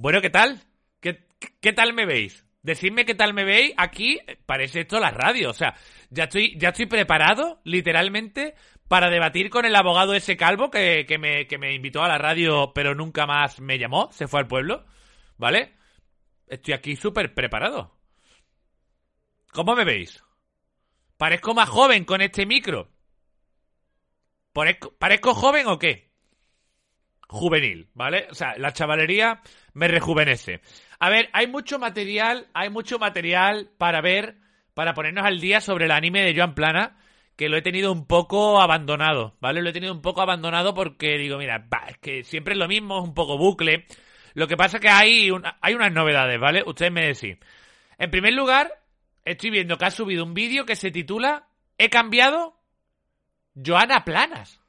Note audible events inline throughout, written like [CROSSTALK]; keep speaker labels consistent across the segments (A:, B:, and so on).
A: Bueno, ¿qué tal? ¿Qué, qué tal me veis? Decidme qué tal me veis. Aquí parece esto la radio. O sea, ya estoy, ya estoy preparado, literalmente, para debatir con el abogado ese calvo que, que, me, que me invitó a la radio, pero nunca más me llamó. Se fue al pueblo. ¿Vale? Estoy aquí súper preparado. ¿Cómo me veis? ¿Parezco más joven con este micro? ¿Parezco, ¿Parezco joven o qué? Juvenil, ¿vale? O sea, la chavalería me rejuvenece. A ver, hay mucho material, hay mucho material para ver, para ponernos al día sobre el anime de Joan Plana, que lo he tenido un poco abandonado, ¿vale? Lo he tenido un poco abandonado porque digo, mira, es que siempre es lo mismo, es un poco bucle. Lo que pasa es que hay, hay unas novedades, ¿vale? Ustedes me decís. En primer lugar, estoy viendo que ha subido un vídeo que se titula He cambiado Joana Planas.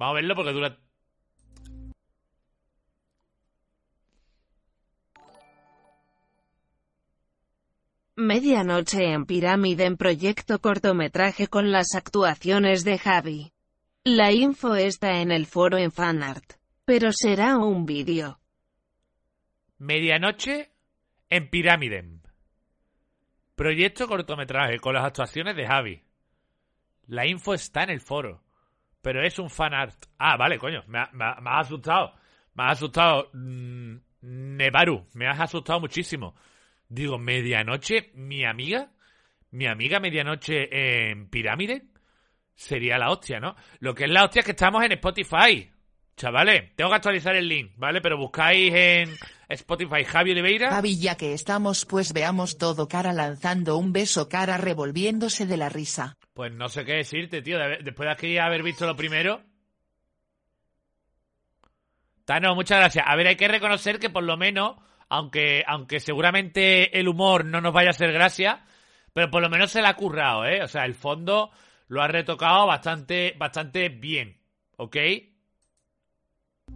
A: Vamos a verlo porque dura
B: Medianoche en Pirámide en proyecto cortometraje con las actuaciones de Javi. La info está en el foro en Fanart, pero será un vídeo.
A: Medianoche en Pirámide. Proyecto cortometraje con las actuaciones de Javi. La info está en el foro, pero es un fanart. Ah, vale, coño, me, ha, asustado. Me ha asustado. Mm, Nevaru, me has asustado muchísimo. Digo, medianoche, mi amiga, mi amiga medianoche en pirámide, sería la hostia, ¿no? Lo que es la hostia es que estamos en Spotify. Chavales, tengo que actualizar el link, ¿vale? Pero buscáis en Spotify Javi Oliveira.
C: Javi, ya que estamos, pues veamos todo cara lanzando un beso, cara revolviéndose de la risa.
A: Pues no sé qué decirte, tío. Después de aquí haber visto lo primero. Tano, muchas gracias. A ver, hay que reconocer que por lo menos aunque, aunque seguramente el humor no nos vaya a hacer gracia, pero por lo menos se la ha currado, ¿eh? O sea, el fondo lo ha retocado bastante, bastante bien, ¿ok?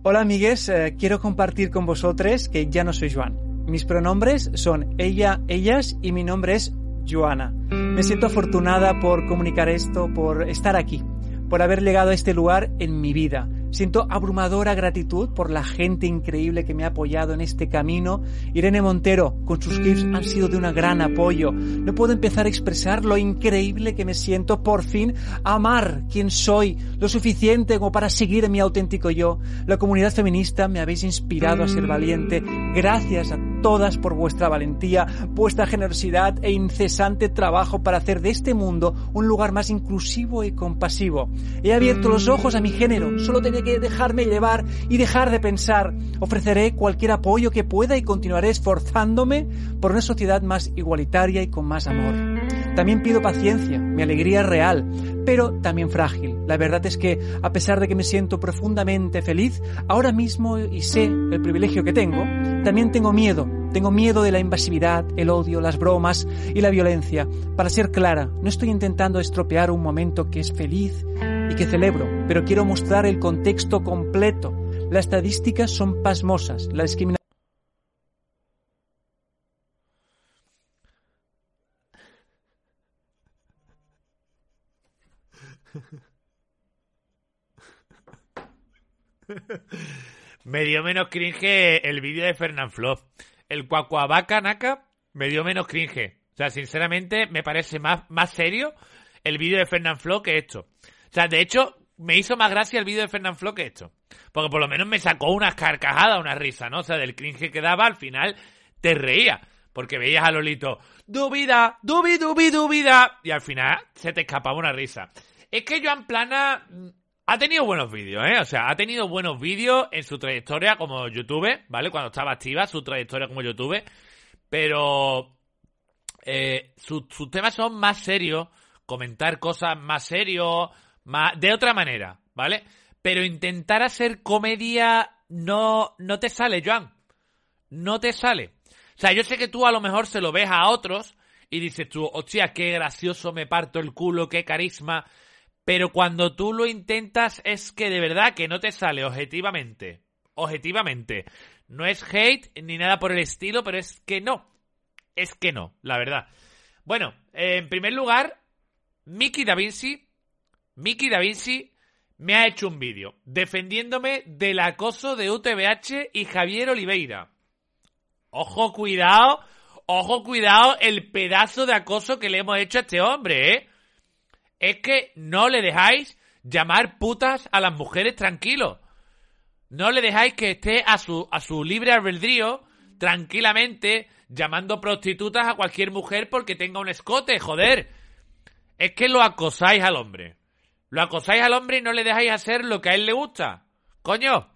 D: Hola amigues, eh, quiero compartir con vosotros que ya no soy Joan. Mis pronombres son ella, ellas y mi nombre es Joana. Me siento afortunada por comunicar esto, por estar aquí, por haber llegado a este lugar en mi vida. Siento abrumadora gratitud por la gente increíble que me ha apoyado en este camino. Irene Montero, con sus clips han sido de un gran apoyo. No puedo empezar a expresar lo increíble que me siento por fin amar quien soy, lo suficiente como para seguir mi auténtico yo. La comunidad feminista me habéis inspirado a ser valiente. Gracias a todas por vuestra valentía, vuestra generosidad e incesante trabajo para hacer de este mundo un lugar más inclusivo y compasivo. He abierto los ojos a mi género, solo tenía que dejarme llevar y dejar de pensar. Ofreceré cualquier apoyo que pueda y continuaré esforzándome por una sociedad más igualitaria y con más amor. También pido paciencia, mi alegría es real, pero también frágil. La verdad es que, a pesar de que me siento profundamente feliz, ahora mismo y sé el privilegio que tengo, también tengo miedo. Tengo miedo de la invasividad, el odio, las bromas y la violencia. Para ser clara, no estoy intentando estropear un momento que es feliz y que celebro, pero quiero mostrar el contexto completo. Las estadísticas son pasmosas. La discriminación [LAUGHS]
A: me dio menos cringe el vídeo de Fernand Flo. El Cuacuabaca Naka me dio menos cringe. O sea, sinceramente, me parece más, más serio el vídeo de Fernand Flo que esto. O sea, de hecho, me hizo más gracia el vídeo de Fernand Flo que esto. Porque por lo menos me sacó unas carcajadas, una risa, ¿no? O sea, del cringe que daba, al final te reía. Porque veías a Lolito, dubida, dubi, dubi, dubida. Y al final se te escapaba una risa. Es que Joan Plana mm, ha tenido buenos vídeos, ¿eh? O sea, ha tenido buenos vídeos en su trayectoria como YouTube, ¿vale? Cuando estaba activa su trayectoria como YouTube. Pero eh, sus temas son más serios, comentar cosas más serios, más, de otra manera, ¿vale? Pero intentar hacer comedia no, no te sale, Joan. No te sale. O sea, yo sé que tú a lo mejor se lo ves a otros y dices tú, hostia, qué gracioso, me parto el culo, qué carisma. Pero cuando tú lo intentas es que de verdad que no te sale objetivamente. Objetivamente. No es hate ni nada por el estilo, pero es que no. Es que no, la verdad. Bueno, en primer lugar, Mickey Da Vinci. Mickey Da Vinci me ha hecho un vídeo defendiéndome del acoso de UTBH y Javier Oliveira. Ojo, cuidado, ojo, cuidado el pedazo de acoso que le hemos hecho a este hombre, ¿eh? Es que no le dejáis llamar putas a las mujeres tranquilos. No le dejáis que esté a su, a su libre albedrío, tranquilamente, llamando prostitutas a cualquier mujer porque tenga un escote, joder. Es que lo acosáis al hombre. Lo acosáis al hombre y no le dejáis hacer lo que a él le gusta. Coño.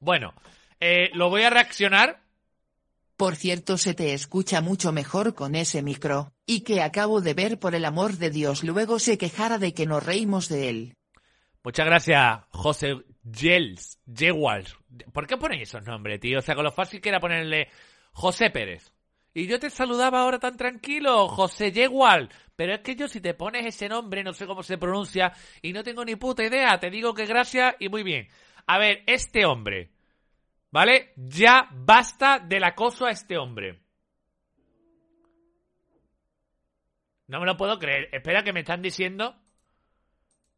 A: Bueno, eh, lo voy a reaccionar.
C: Por cierto, se te escucha mucho mejor con ese micro, y que acabo de ver por el amor de Dios luego se quejara de que nos reímos de él.
A: Muchas gracias, José Gels, Jewals. ¿Por qué ponéis esos nombres, tío? O sea, con lo fácil que era ponerle José Pérez. Y yo te saludaba ahora tan tranquilo, José Yegual. Pero es que yo si te pones ese nombre, no sé cómo se pronuncia, y no tengo ni puta idea, te digo que gracias y muy bien. A ver, este hombre, ¿vale? Ya basta del acoso a este hombre. No me lo puedo creer. Espera que me están diciendo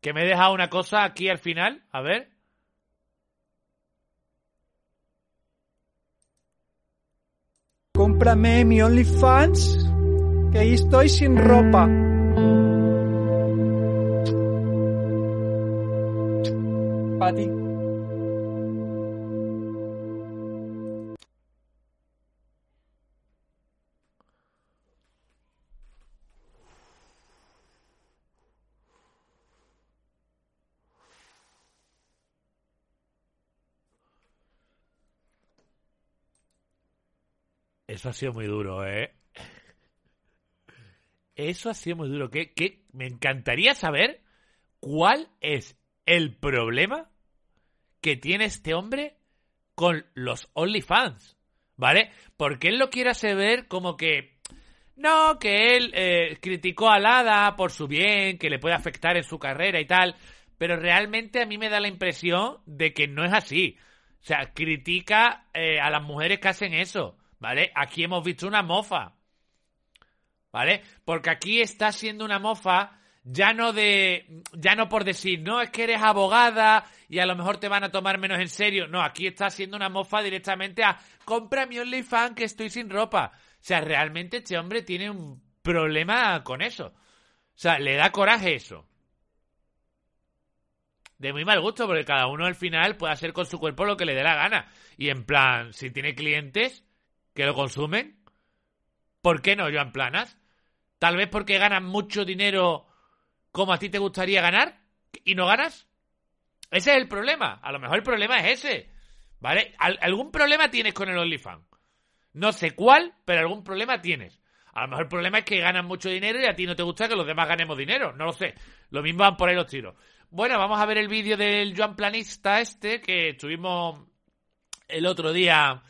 A: que me he dejado una cosa aquí al final. A ver.
D: Cómprame mi OnlyFans, que ahí estoy sin ropa. Pati.
A: Eso ha sido muy duro, ¿eh? Eso ha sido muy duro. Me encantaría saber cuál es el problema que tiene este hombre con los OnlyFans, ¿vale? Porque él lo quiere hacer ver como que... No, que él eh, criticó a Lada por su bien, que le puede afectar en su carrera y tal, pero realmente a mí me da la impresión de que no es así. O sea, critica eh, a las mujeres que hacen eso. ¿Vale? Aquí hemos visto una mofa, ¿vale? Porque aquí está siendo una mofa ya no de, ya no por decir, no, es que eres abogada y a lo mejor te van a tomar menos en serio. No, aquí está siendo una mofa directamente a, compra mi OnlyFans que estoy sin ropa. O sea, realmente este hombre tiene un problema con eso. O sea, le da coraje eso. De muy mal gusto, porque cada uno al final puede hacer con su cuerpo lo que le dé la gana. Y en plan, si tiene clientes, que lo consumen. ¿Por qué no, Joan Planas? Tal vez porque ganan mucho dinero como a ti te gustaría ganar y no ganas. Ese es el problema. A lo mejor el problema es ese. ¿Vale? algún problema tienes con el OnlyFans. No sé cuál, pero algún problema tienes. A lo mejor el problema es que ganan mucho dinero y a ti no te gusta que los demás ganemos dinero. No lo sé. Lo mismo van por ahí los tiros. Bueno, vamos a ver el vídeo del Joan Planista este que estuvimos el otro día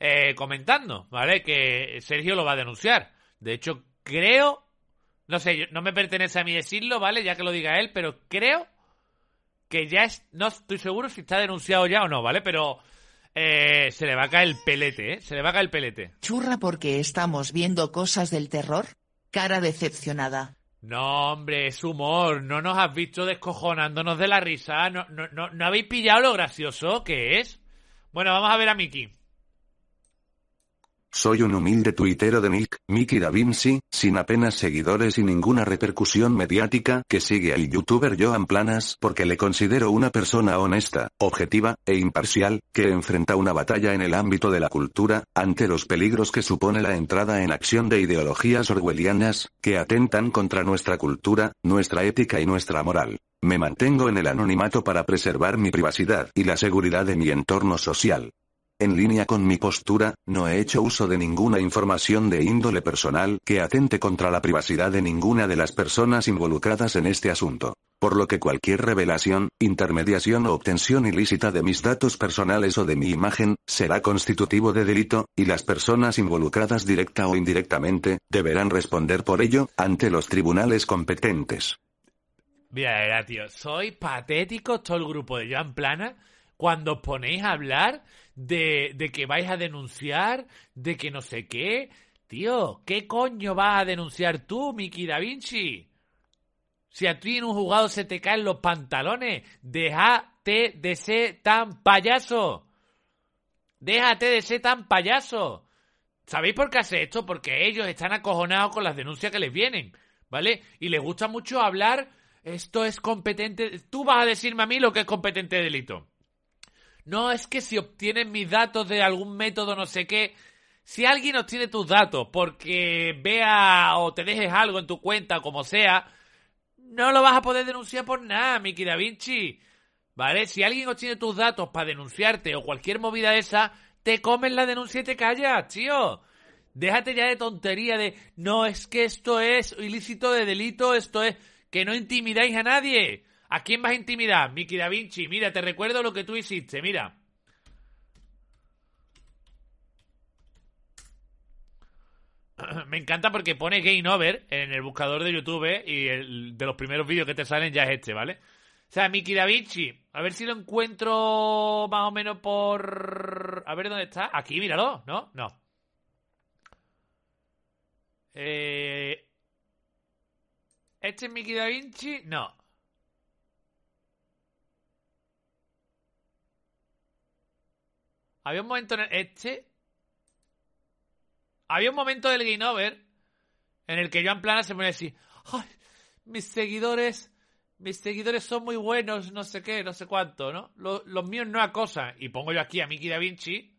A: eh, comentando, ¿vale? Que Sergio lo va a denunciar. De hecho, creo, no sé, no me pertenece a mí decirlo, ¿vale? Ya que lo diga él, pero creo que ya es, no estoy seguro si está denunciado ya o no, ¿vale? Pero eh, se le va a caer el pelete, ¿eh? Se le va a caer el pelete.
C: Churra porque estamos viendo cosas del terror. Cara decepcionada.
A: No, hombre, es humor. No nos has visto descojonándonos de la risa. No, no, no, ¿no habéis pillado lo gracioso que es. Bueno, vamos a ver a Miki.
E: Soy un humilde tuitero de Nick, Mickey Da Vinci, sin apenas seguidores y ninguna repercusión mediática, que sigue al youtuber Joan Planas porque le considero una persona honesta, objetiva, e imparcial, que enfrenta una batalla en el ámbito de la cultura, ante los peligros que supone la entrada en acción de ideologías orwellianas, que atentan contra nuestra cultura, nuestra ética y nuestra moral. Me mantengo en el anonimato para preservar mi privacidad y la seguridad de mi entorno social. En línea con mi postura, no he hecho uso de ninguna información de índole personal que atente contra la privacidad de ninguna de las personas involucradas en este asunto. Por lo que cualquier revelación, intermediación o obtención ilícita de mis datos personales o de mi imagen, será constitutivo de delito, y las personas involucradas directa o indirectamente, deberán responder por ello, ante los tribunales competentes.
A: Mira, era, tío, soy patético todo el grupo de Joan Plana cuando os ponéis a hablar de, de que vais a denunciar, de que no sé qué. Tío, ¿qué coño vas a denunciar tú, Miki Da Vinci? Si a ti en un jugado se te caen los pantalones, déjate de ser tan payaso. Déjate de ser tan payaso. ¿Sabéis por qué hace esto? Porque ellos están acojonados con las denuncias que les vienen, ¿vale? Y les gusta mucho hablar, esto es competente, tú vas a decirme a mí lo que es competente de delito. No, es que si obtienen mis datos de algún método, no sé qué, si alguien obtiene tus datos porque vea o te dejes algo en tu cuenta, como sea, no lo vas a poder denunciar por nada, Miki Da Vinci. ¿Vale? Si alguien obtiene tus datos para denunciarte o cualquier movida esa, te comen la denuncia y te callas, tío. Déjate ya de tontería de, no, es que esto es ilícito de delito, esto es que no intimidáis a nadie. ¿A quién vas a intimidar? Miki Da Vinci, mira, te recuerdo lo que tú hiciste, mira. [CLEARS THROAT] Me encanta porque pone Game Over en el buscador de YouTube y el de los primeros vídeos que te salen ya es este, ¿vale? O sea, Miki Da Vinci, a ver si lo encuentro más o menos por... A ver dónde está. Aquí, míralo, ¿no? No. Eh... ¿Este es Miki Da Vinci? No. Había un momento en el... Este... Había un momento del Game Over en el que Joan Plana se pone así, ¡ay! Mis seguidores, mis seguidores son muy buenos, no sé qué, no sé cuánto, ¿no? Los, míos no acosan. Y pongo yo aquí a Miki Da Vinci.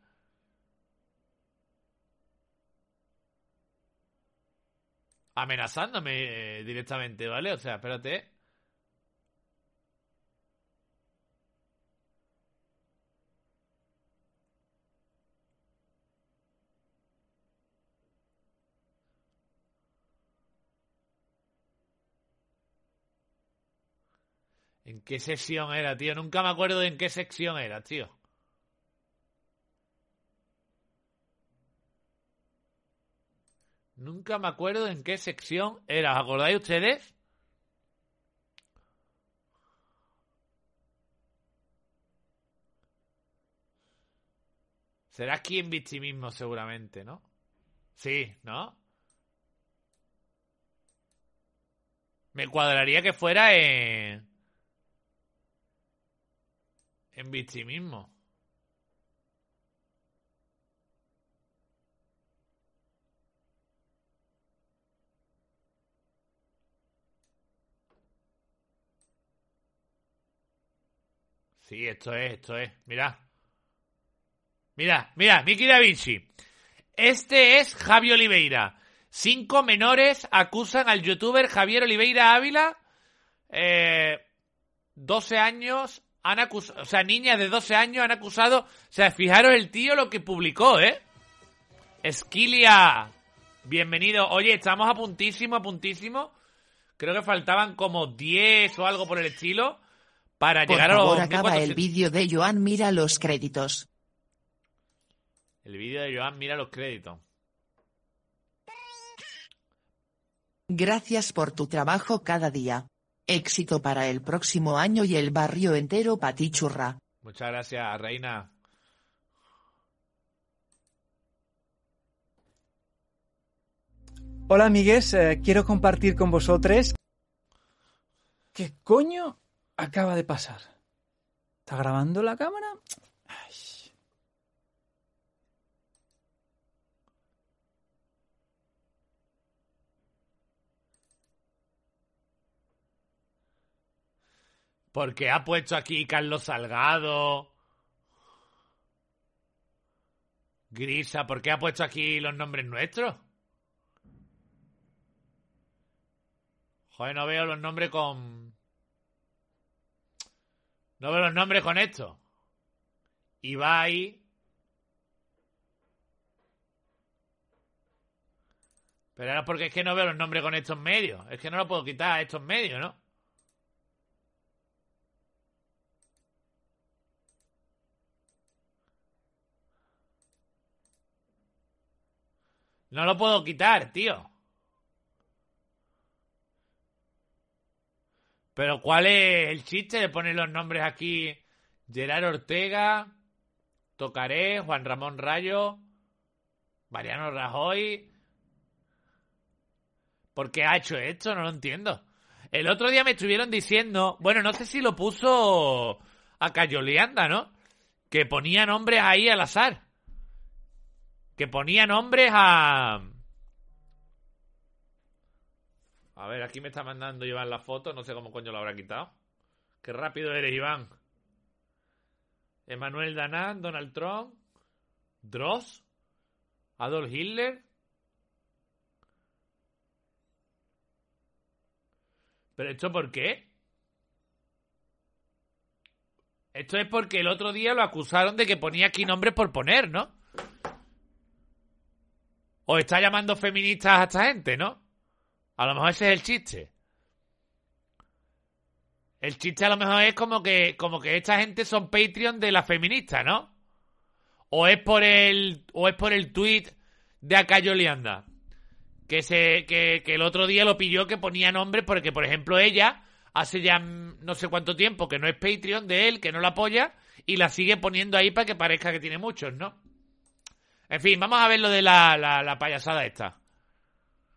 A: Amenazándome eh, directamente, ¿vale? O sea, espérate. ¿En qué sección era, tío? Nunca me acuerdo de en qué sección era, tío. Nunca me acuerdo en qué sección era. ¿Os acordáis ustedes? Será aquí en victimismo seguramente, ¿no? Sí, ¿no? Me cuadraría que fuera en... En victimismo. Sí, esto es, esto es. Mira. Mira, mira, Miki Da Vinci. Este es Javi Oliveira. Cinco menores acusan al youtuber Javier Oliveira Ávila. Eh, 12 años han acusado, o sea, niñas de 12 años han acusado, o sea, fijaros el tío lo que publicó, ¿eh? Esquilia, bienvenido. Oye, estamos a puntísimo, a puntísimo. Creo que faltaban como 10 o algo por el estilo para
C: Por
A: llegar a los
C: acaba
A: 1400.
C: el vídeo de Joan, mira los créditos.
A: El vídeo de Joan, mira los créditos.
C: Gracias por tu trabajo cada día. Éxito para el próximo año y el barrio entero patichurra.
A: Muchas gracias, Reina.
D: Hola amigues, eh, quiero compartir con vosotros... ¿Qué coño acaba de pasar? ¿Está grabando la cámara?
A: Porque ha puesto aquí Carlos Salgado. Grisa, ¿por qué ha puesto aquí los nombres nuestros? Joder, no veo los nombres con. No veo los nombres con esto. Ibai. Pero ahora porque es que no veo los nombres con estos medios. Es que no lo puedo quitar a estos medios, ¿no? No lo puedo quitar, tío. Pero ¿cuál es el chiste de poner los nombres aquí? Gerard Ortega, Tocaré, Juan Ramón Rayo, Mariano Rajoy. ¿Por qué ha hecho esto? No lo entiendo. El otro día me estuvieron diciendo, bueno, no sé si lo puso a Cayolianda, ¿no? Que ponía nombres ahí al azar. Que ponía nombres a... A ver, aquí me está mandando Iván la foto, no sé cómo coño lo habrá quitado. Qué rápido eres, Iván. Emanuel Danán, Donald Trump, Dross, Adolf Hitler. ¿Pero esto por qué? Esto es porque el otro día lo acusaron de que ponía aquí nombres por poner, ¿no? O está llamando feministas a esta gente, ¿no? A lo mejor ese es el chiste. El chiste a lo mejor es como que, como que esta gente son Patreon de las feministas, ¿no? O es por el, o es por el tweet de Acayo Lianda. Que, se, que, que el otro día lo pilló que ponía nombres porque, por ejemplo, ella hace ya no sé cuánto tiempo que no es Patreon de él, que no la apoya, y la sigue poniendo ahí para que parezca que tiene muchos, ¿no? En fin, vamos a ver lo de la, la, la payasada esta.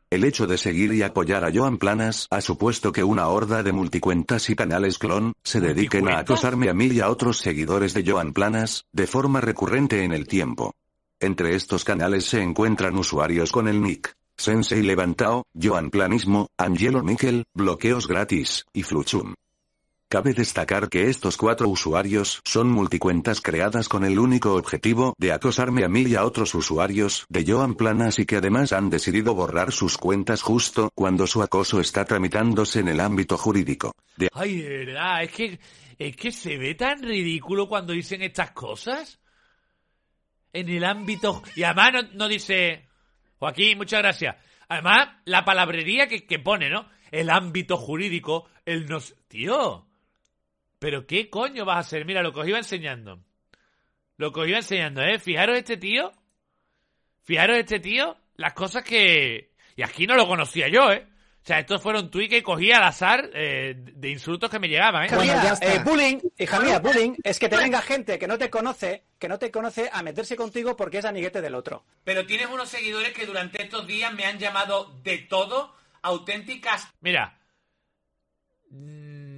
E: El hecho de seguir y apoyar a Joan Planas ha supuesto que una horda de multicuentas y canales clon se dediquen a acosarme a mí y a otros seguidores de Joan Planas, de forma recurrente en el tiempo. Entre estos canales se encuentran usuarios con el nick Sensei Levantao, Joan Planismo, Angelo Miquel, Bloqueos Gratis, y Fluchum. Cabe destacar que estos cuatro usuarios son multicuentas creadas con el único objetivo de acosarme a mí y a otros usuarios de Joan Planas y que además han decidido borrar sus cuentas justo cuando su acoso está tramitándose en el ámbito jurídico.
A: Ay, de verdad, es que, es que se ve tan ridículo cuando dicen estas cosas. En el ámbito. Y además no, no dice. Joaquín, muchas gracias. Además, la palabrería que, que pone, ¿no? El ámbito jurídico, el nos. Tío. Pero qué coño vas a hacer. Mira, lo que os iba enseñando. Lo que os iba enseñando, ¿eh? Fijaros este tío. Fijaros este tío. Las cosas que. Y aquí no lo conocía yo, ¿eh? O sea, estos fueron tweets que cogía al azar eh, de insultos que me llegaban, ¿eh?
F: Bueno,
D: Hija
F: ya
D: mía,
F: está.
D: eh, bullying, hija mía, bullying es que te venga gente que no te conoce, que no te conoce a meterse contigo porque es amiguete del otro.
G: Pero tienes unos seguidores que durante estos días me han llamado de todo, auténticas
A: Mira,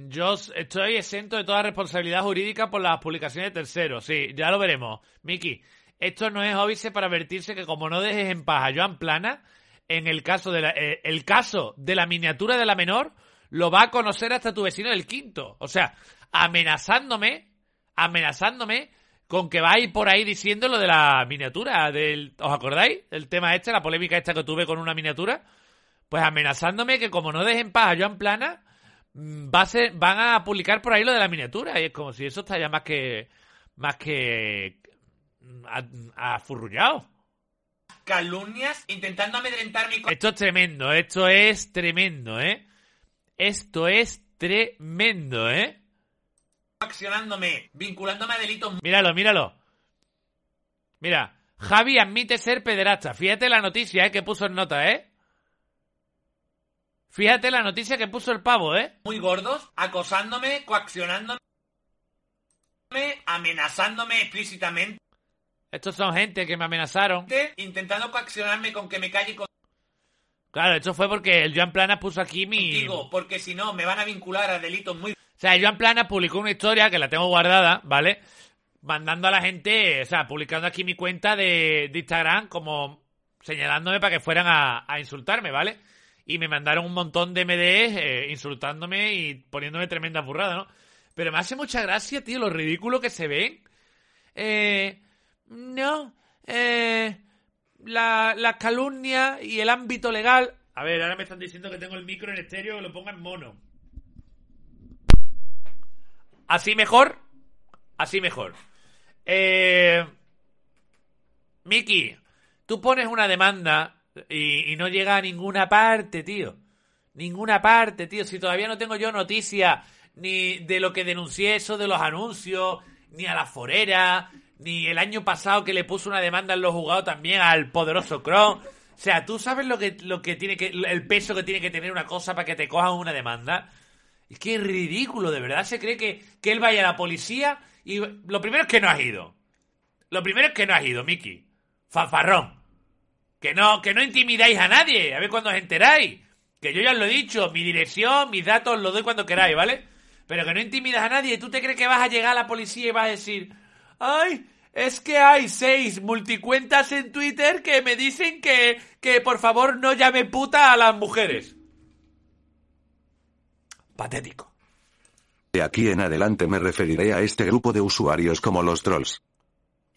A: yo estoy exento de toda responsabilidad jurídica por las publicaciones de terceros. Sí, ya lo veremos. Miki, esto no es óbice para advertirse que como no dejes en paz a Joan Plana, en el caso de la, eh, el caso de la miniatura de la menor, lo va a conocer hasta tu vecino del quinto. O sea, amenazándome, amenazándome con que va por ahí diciendo lo de la miniatura. Del, ¿Os acordáis? El tema este, la polémica esta que tuve con una miniatura. Pues amenazándome que como no dejen paz a Joan Plana, va a ser, van a publicar por ahí lo de la miniatura. Y es como si eso está ya más que. más que. mm, afurrullado.
G: calumnias intentando amedrentar mi
A: Esto es tremendo, esto es tremendo, ¿eh? Esto es tremendo, ¿eh?
G: accionándome, vinculándome a delitos
A: Míralo, míralo. Mira, Javi admite ser pederasta. Fíjate la noticia, ¿eh? Que puso en nota, ¿eh? Fíjate la noticia que puso el pavo, ¿eh?
G: muy gordos, acosándome, coaccionándome, amenazándome explícitamente,
A: Estos son gente que me amenazaron.
G: intentando coaccionarme con que me calle
A: Claro, esto fue porque el Joan Plana puso aquí mi...
G: contigo, porque si no me van a vincular a delitos muy
A: O sea, Joan Plana publicó una historia que la tengo guardada, ¿vale? Mandando a la gente, o sea, publicando aquí mi cuenta de, de Instagram como señalándome para que fueran a, a insultarme, ¿vale? Y me mandaron un montón de MDs eh, insultándome y poniéndome tremenda burrada, ¿no? Pero me hace mucha gracia, tío, lo ridículo que se ven. Eh, no, eh, la, la calumnia y el ámbito legal. A ver, ahora me están diciendo que tengo el micro en estéreo que lo ponga en mono. Así mejor. Así mejor. Eh, Miki, tú pones una demanda y, no llega a ninguna parte, tío. Ninguna parte, tío. Si todavía no tengo yo noticia ni de lo que denuncié eso de los anuncios, ni a la forera, ni el año pasado que le puso una demanda en los jugados también al poderoso Kron. O sea, tú sabes lo que, lo que tiene que, el peso que tiene que tener una cosa para que te cojan una demanda. Es que es ridículo, de verdad. Se cree que, que él vaya a la policía y lo primero es que no has ido. Lo primero es que no has ido, Miki. Fanfarrón. Que no, que no intimidáis a nadie. A ver cuándo os enteráis. Que yo ya os lo he dicho, mi dirección, mis datos, os los doy cuando queráis, ¿vale? Pero que no intimidas a nadie. ¿Tú te crees que vas a llegar a la policía y vas a decir, ay, es que hay seis multicuentas en Twitter que me dicen que, que por favor no llame puta a las mujeres? Patético.
E: De aquí en adelante me referiré a este grupo de usuarios como los trolls.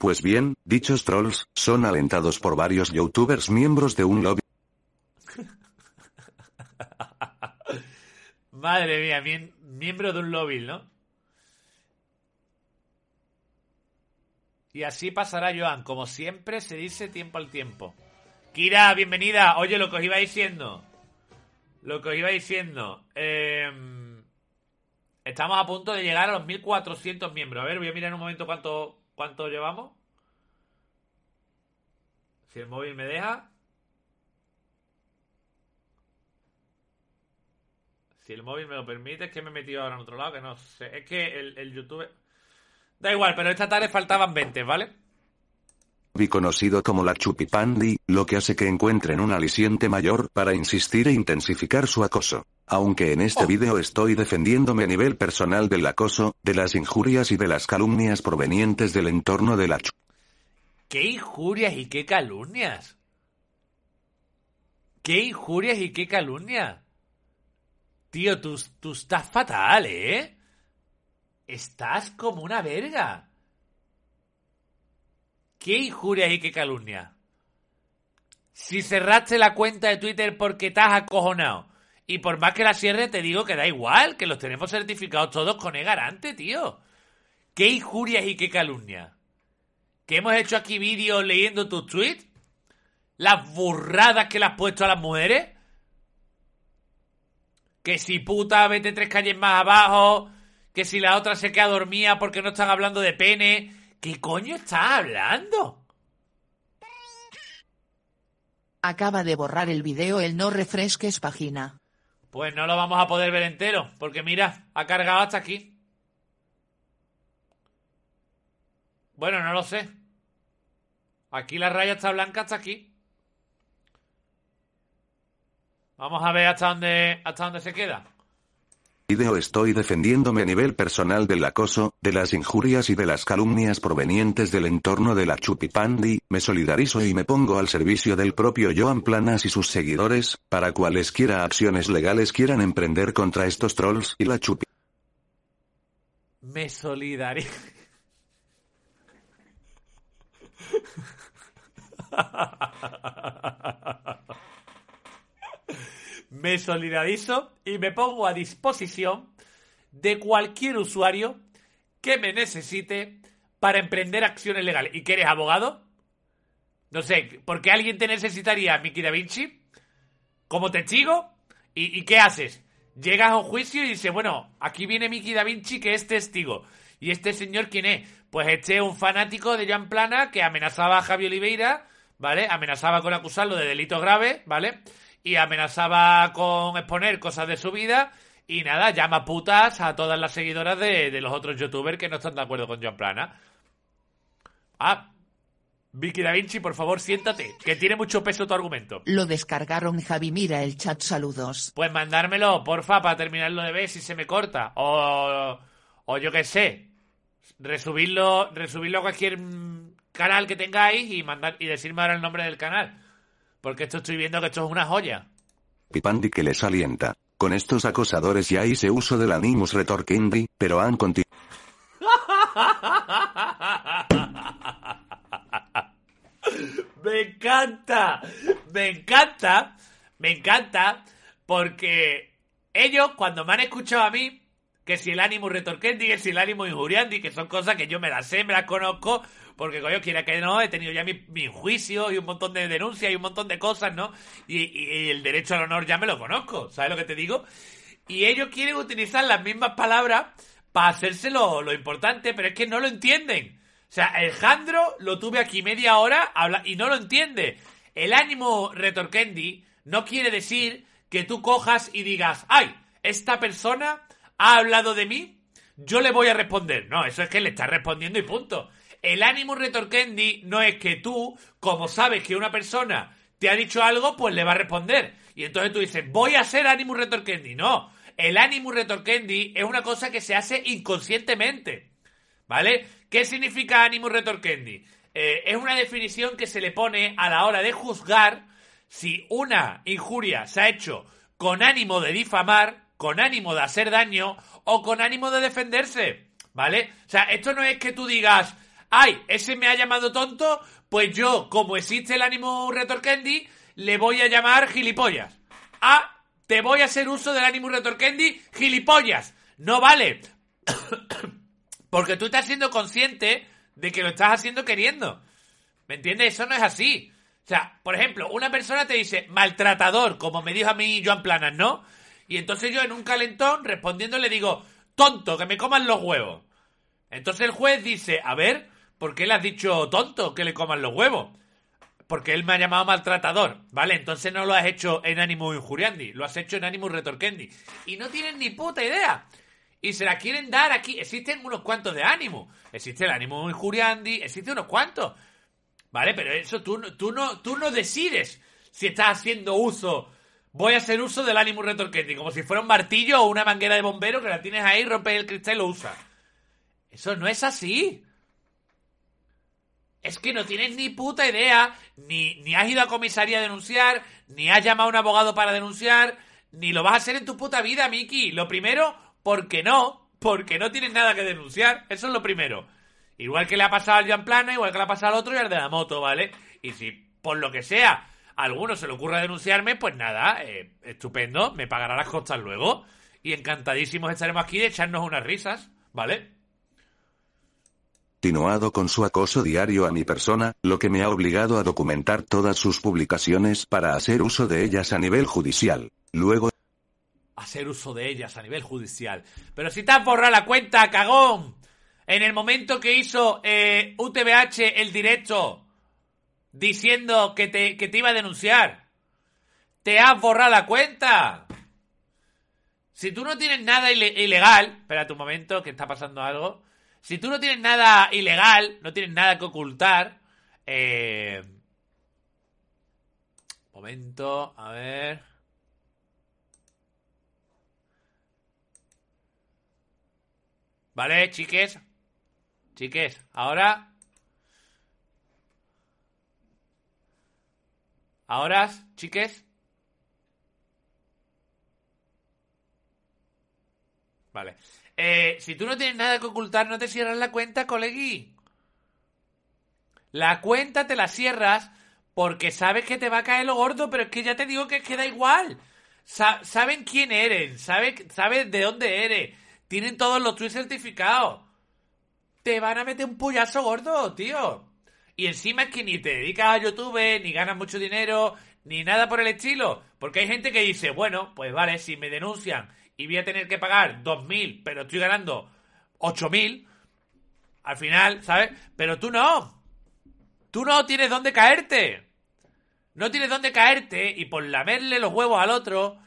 E: Pues bien, dichos trolls son alentados por varios youtubers miembros de un lobby [LAUGHS]
A: Madre mía, miembro de un lobby, ¿no? Y así pasará Joan, como siempre se dice tiempo al tiempo. Kira, bienvenida. Oye, lo que os iba diciendo. Lo que os iba diciendo. eh, estamos a punto de llegar a los 1400 miembros. A ver, voy a mirar en un momento cuánto, cuánto llevamos. Si el móvil me deja. Si el móvil me lo permite, es que me he metido ahora en otro lado, que no sé. Es que el, el YouTube... Da igual, pero esta tarde faltaban 20, ¿vale?
E: Conocido como la Chupipandi, lo que hace que encuentren un aliciente mayor para insistir e intensificar su acoso. Aunque en este
A: Oh.
E: vídeo estoy defendiéndome a nivel personal del acoso, de las injurias y de las calumnias provenientes del entorno de la Chu-
A: ¡Qué injurias y qué calumnias! ¡Qué injurias y qué calumnias! Tío, tú, tú estás fatal, ¿eh? Estás como una verga. ¿Qué injurias y qué calumnias? Si cerraste la cuenta de Twitter porque estás acojonado y por más que la cierre te digo que da igual, que los tenemos certificados todos con E-Garante, tío. ¿Qué injurias y qué calumnias? que hemos hecho aquí vídeos leyendo tus tweets, las burradas que le has puesto a las mujeres, que si puta vete tres calles más abajo, que si la otra se queda dormida porque no están hablando de pene, ¿qué coño estás hablando?
C: Acaba de borrar el video el no refresques página.
A: Pues no lo vamos a poder ver entero, porque mira, ha cargado hasta aquí. Bueno, no lo sé. Aquí la raya está blanca hasta aquí. Vamos a ver hasta dónde, hasta dónde se queda.
E: Vídeo estoy defendiéndome a nivel personal del acoso, de las injurias y de las calumnias provenientes del entorno de la Chupipandi, me solidarizo y me pongo al servicio del propio Joan Planas y sus seguidores, para cualesquiera acciones legales quieran emprender contra estos trolls y la Chupi.
A: Me solidarizo. [LAUGHS] me solidarizo y me pongo a disposición de cualquier usuario que me necesite para emprender acciones legales. ¿Y que eres abogado? No sé, ¿por qué alguien te necesitaría, Miki Da Vinci? como testigo. ¿Y, qué haces? Llegas a un juicio y dices, bueno, aquí viene Miki Da Vinci que es testigo. ¿Y este señor quién es? Pues este es un fanático de Joan Plana que amenazaba a Javi Oliveira, ¿vale? Amenazaba con acusarlo de delitos graves, ¿vale? Y amenazaba con exponer cosas de su vida. Y nada, llama putas a todas las seguidoras de, de los otros youtubers que no están de acuerdo con Joan Plana. Ah, Vicky Da Vinci, por favor, siéntate, que tiene mucho peso tu argumento.
C: Lo descargaron Javi mira el chat saludos.
A: Pues mandármelo, porfa, para terminarlo de ver si se me corta. O, o yo qué sé. Resubirlo, resubirlo a cualquier mm, canal que tengáis y mandar y decirme ahora el nombre del canal. Porque esto estoy viendo que esto es una joya.
E: Pipandi que les alienta. Con estos acosadores ya hice uso del Animus Retorquendi, pero han continuado. [LAUGHS]
A: Me encanta, me encanta, me encanta, porque ellos cuando me han escuchado a mí, que si el ánimo retorquendi, que si el ánimo injuriandi, que son cosas que yo me las sé, me las conozco, porque coño, quiera que no, he tenido ya mi, mi juicio y un montón de denuncias y un montón de cosas, ¿no? Y, el derecho al honor ya me lo conozco, ¿sabes lo que te digo? Y ellos quieren utilizar las mismas palabras para hacerse lo, lo importante, pero es que no lo entienden. O sea, el Jandro lo tuve aquí media hora y no lo entiende. El ánimo retorquendi no quiere decir que tú cojas y digas, ay, esta persona ha hablado de mí, yo le voy a responder. No, eso es que le estás respondiendo y punto. El ánimo retorquendi no es que tú, como sabes que una persona te ha dicho algo, pues le va a responder. Y entonces tú dices, voy a ser Animus Retorquendi. No, el Animus Retorquendi es una cosa que se hace inconscientemente. ¿Vale? ¿Qué significa Animus Retorquendi? Eh, es una definición que se le pone a la hora de juzgar si una injuria se ha hecho con ánimo de difamar, con ánimo de hacer daño o con ánimo de defenderse. ¿Vale? O sea, esto no es que tú digas, ay, ese me ha llamado tonto, pues yo, como existe el ánimo retorquendi, le voy a llamar gilipollas. Ah, te voy a hacer uso del ánimo retorquendi, gilipollas. No vale. [COUGHS] Porque tú estás siendo consciente de que lo estás haciendo queriendo. ¿Me entiendes? Eso no es así. O sea, por ejemplo, una persona te dice maltratador, como me dijo a mí Joan Planas, ¿no? Y entonces yo en un calentón respondiendo le digo, tonto, que me coman los huevos. Entonces el juez dice, a ver, ¿por qué le has dicho tonto que le coman los huevos? Porque él me ha llamado maltratador, ¿vale? Entonces no lo has hecho en ánimo injuriandi, lo has hecho en ánimo retorquendi. Y no tienen ni puta idea. Y se la quieren dar aquí. Existen unos cuantos de ánimo. Existe el ánimo injuriandi, existen unos cuantos. ¿Vale? Pero eso tú, tú, no, tú no decides si estás haciendo uso. Voy a hacer uso del ánimo retorquendi, como si fuera un martillo o una manguera de bombero que la tienes ahí, rompes el cristal y lo usas. Eso no es así. Es que no tienes ni puta idea, ni, ni has ido a comisaría a denunciar, ni has llamado a un abogado para denunciar, ni lo vas a hacer en tu puta vida, Miki. Lo primero, porque no, porque no tienes nada que denunciar. Eso es lo primero. Igual que le ha pasado al Jan Plana, igual que le ha pasado al otro y al de la moto, ¿vale? Y si por lo que sea a alguno se le ocurra denunciarme, pues nada, eh, estupendo, me pagará las costas luego. Y encantadísimos estaremos aquí de echarnos unas risas, ¿vale?
E: continuado con su acoso diario a mi persona, lo que me ha obligado a documentar todas sus publicaciones para hacer uso de ellas a nivel judicial. Luego...
A: Hacer uso de ellas a nivel judicial. Pero si te has borrado la cuenta, cagón. En el momento que hizo eh, UTBH el directo diciendo que te, que te iba a denunciar. Te has borrado la cuenta. Si tú no tienes nada ilegal, espérate un momento, que está pasando algo. Si tú no tienes nada ilegal, no tienes nada que ocultar, eh... Momento, a ver. Vale, chiques. Chiques, ahora. Ahora, chiques. Vale. Eh, si tú no tienes nada que ocultar, no te cierras la cuenta, colegui. La cuenta te la cierras porque sabes que te va a caer lo gordo, pero es que ya te digo que queda igual. saben quién eres, saben, de dónde eres, tienen todos los tweets certificados. Te van a meter un puyazo gordo, tío. Y encima es que ni te dedicas a YouTube, ni ganas mucho dinero, ni nada por el estilo. Porque hay gente que dice, bueno, pues vale, si me denuncian y voy a tener que pagar 2.000, pero estoy ganando 8.000, al final, ¿sabes? Pero tú no. Tú no tienes dónde caerte. No tienes dónde caerte y por lamerle los huevos al otro,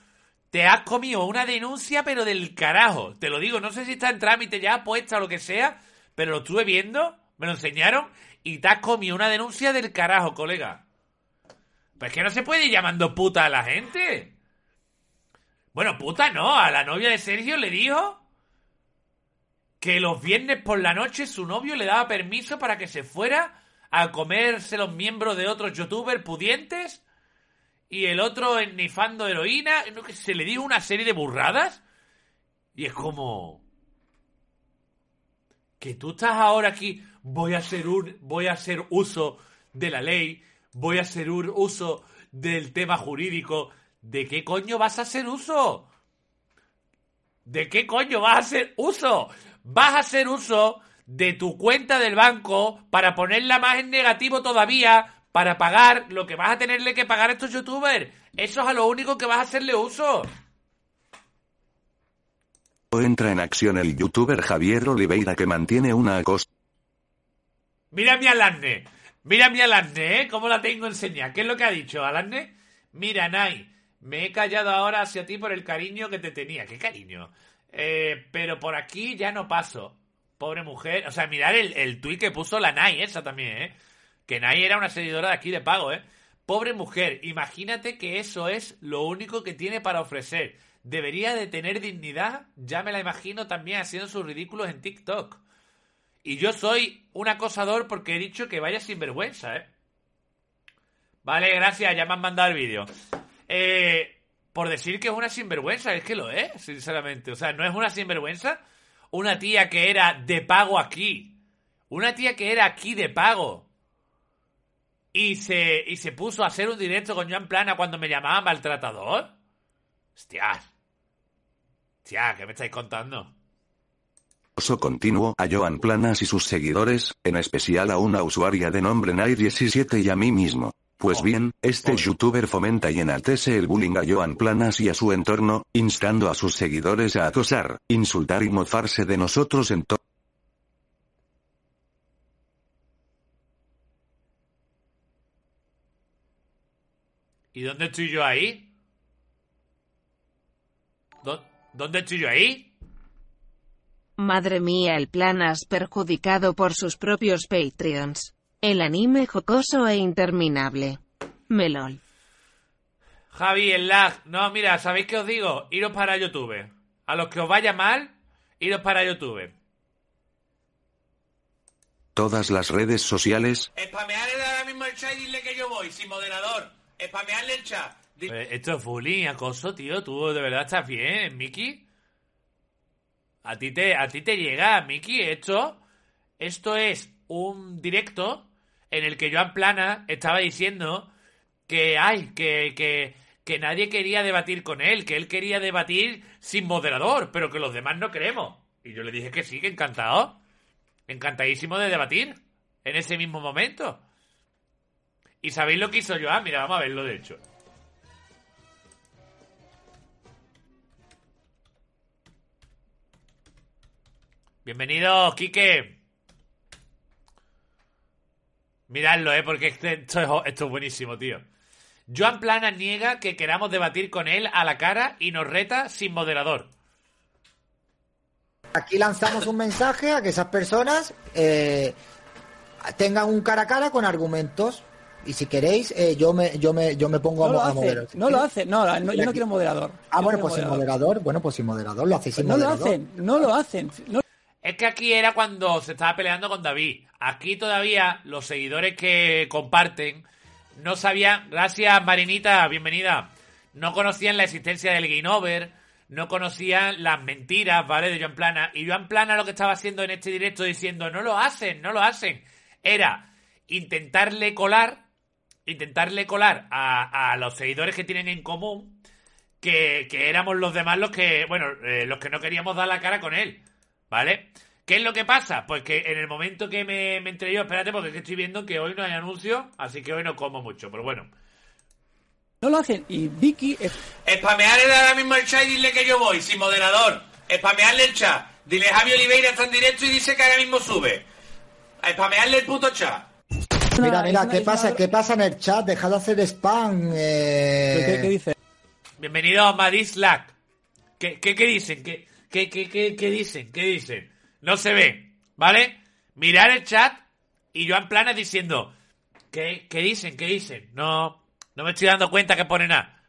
A: te has comido una denuncia, pero del carajo. Te lo digo, no sé si está en trámite ya, puesta o lo que sea, pero lo estuve viendo, me lo enseñaron y te has comido una denuncia del carajo, colega. Pues que no se puede ir llamando puta a la gente. Bueno, puta no, a la novia de Sergio le dijo que los viernes por la noche su novio le daba permiso para que se fuera a comerse los miembros de otros youtubers pudientes y el otro ennifando heroína, se le dijo una serie de burradas y es como que tú estás ahora aquí, voy a hacer un voy a hacer uso de la ley, voy a hacer un uso del tema jurídico ¿De qué coño vas a hacer uso? ¿De qué coño vas a hacer uso? Vas a hacer uso de tu cuenta del banco para ponerla más en negativo todavía para pagar lo que vas a tenerle que pagar a estos youtubers. Eso es a lo único que vas a hacerle uso.
E: Entra en acción el youtuber Javier Oliveira que mantiene una acoso.
A: Mira mi Alanne. Mira mi Alanne, ¿eh? ¿Cómo la tengo enseñada? ¿Qué es lo que ha dicho Alanne? Mira, Nai. Me he callado ahora hacia ti por el cariño que te tenía. ¿Qué cariño? Eh, pero por aquí ya no paso. Pobre mujer. O sea, mirar el, el tuit que puso la Nai, esa también, ¿eh? Que Nai era una seguidora de aquí de pago, ¿eh? Pobre mujer, imagínate que eso es lo único que tiene para ofrecer. Debería de tener dignidad, ya me la imagino también haciendo sus ridículos en TikTok. Y yo soy un acosador porque he dicho que vaya sin vergüenza, ¿eh? Vale, gracias, ya me han mandado el vídeo. Eh, por decir que es una sinvergüenza, es que lo es, sinceramente. O sea, no es una sinvergüenza una tía que era de pago aquí. Una tía que era aquí de pago. Y se, y se puso a hacer un directo con Joan Plana cuando me llamaba maltratador. Hostias. Hostia, ¿qué me estáis contando?
E: Oso continuo a Joan Planas y sus seguidores, en especial a una usuaria de nombre Nai17 y a mí mismo. Pues bien, este youtuber fomenta y enaltece el bullying a Joan Planas y a su entorno, instando a sus seguidores a acosar, insultar y mofarse de nosotros en todo.
A: ¿Y dónde estoy yo ahí? ¿Dónde estoy yo ahí?
B: Madre mía, el Planas perjudicado por sus propios Patreons. El anime jocoso e interminable. Melol.
A: Javi, el lag. No, mira, ¿sabéis qué os digo? Iros para YouTube. A los que os vaya mal, iros para YouTube.
E: Todas las redes sociales,
G: Spamearle ahora mismo el chat y dile que yo voy, sin moderador. Spamearle el chat.
A: Eh, esto es bullying, acoso, tío. Tú de verdad estás bien, Miki. A ti te, a ti te llega, Miki. Esto, esto es un directo en el que Joan Plana estaba diciendo que, ay, que, que, que nadie quería debatir con él, que él quería debatir sin moderador, pero que los demás no queremos. Y yo le dije que sí, que encantado. Encantadísimo de debatir en ese mismo momento. ¿Y sabéis lo que hizo Joan? Mira, vamos a verlo de hecho. Bienvenido, Quique. Miradlo, eh, porque este- esto es, esto es buenísimo, tío. Joan Plana niega que queramos debatir con él a la cara y nos reta sin moderador.
F: Aquí lanzamos un mensaje a que esas personas eh, tengan un cara a cara con argumentos. Y si queréis, eh, yo me yo me yo me pongo
D: No lo
F: a, a
D: hace,
F: moderar.
D: no lo hace. No, no, yo no quiero moderador.
F: Ah,
D: Yo
F: bueno, pues sin moderador. Bueno, pues sin moderador. Lo hacéis sin
D: No lo
F: moderador.
D: hacen, no lo hacen. No-
A: Es que aquí era cuando se estaba peleando con David. Aquí todavía los seguidores que comparten no sabían. Gracias, Marinita, bienvenida. No conocían la existencia del Game Over, no conocían las mentiras, ¿vale? De Joan Plana. Y Joan Plana lo que estaba haciendo en este directo diciendo, no lo hacen, no lo hacen. Era intentarle colar, intentarle colar a, los seguidores que tienen en común que, que éramos los demás los que, bueno, eh, los que no queríamos dar la cara con él, ¿vale? ¿Qué es lo que pasa? Pues que en el momento que me, me entré yo, espérate, porque es que estoy viendo que hoy no hay anuncio, así que hoy no como mucho, pero bueno.
D: no lo hacen. Y Vicky, eh,
G: Spamearle ahora mismo el chat y dile que yo voy, sin moderador. Spamearle el chat. Dile Javi Oliveira está en directo y dice que ahora mismo sube. Spamearle el puto chat.
F: Mira,
D: es
F: mira, ¿qué
D: es
F: pasa? ¿Qué pasa en el chat? Dejad de hacer spam. eh,
D: ¿qué, qué dice?
A: Bienvenido a Madislack. ¿Qué, qué, qué dicen? ¿Qué, qué, qué, qué, qué dicen? ¿Qué dicen? No se ve, ¿vale? Mirar el chat y Joan Planas diciendo, ¿qué, qué dicen? ¿Qué dicen? No, no me estoy dando cuenta que pone nada.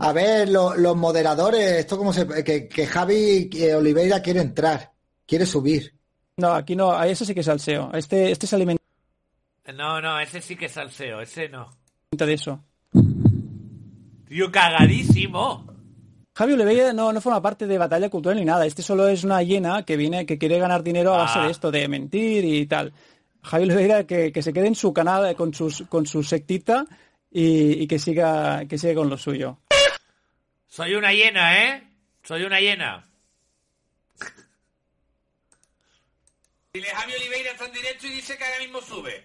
F: A ver, lo- los moderadores, esto como se... Que, que Javi eh, Oliveira quiere entrar, quiere subir.
D: No, aquí no, a eso sí que es salseo. Este, este se alimenta
A: No, no, ese sí que es salseo, ese no.
D: de eso.
A: Tío, cagadísimo.
D: Javi Oliveira no, no forma parte de Batalla Cultural ni nada. Este solo es una hiena que viene, que quiere ganar dinero a base
A: Ah.
D: de esto, de mentir y tal. Javi Oliveira que, que se quede en su canal eh, con sus, con su sectita y, y que siga, que siga con lo suyo.
A: Soy una hiena, ¿eh? Soy una hiena.
G: Dile Javi Oliveira está en directo y dice que ahora mismo sube.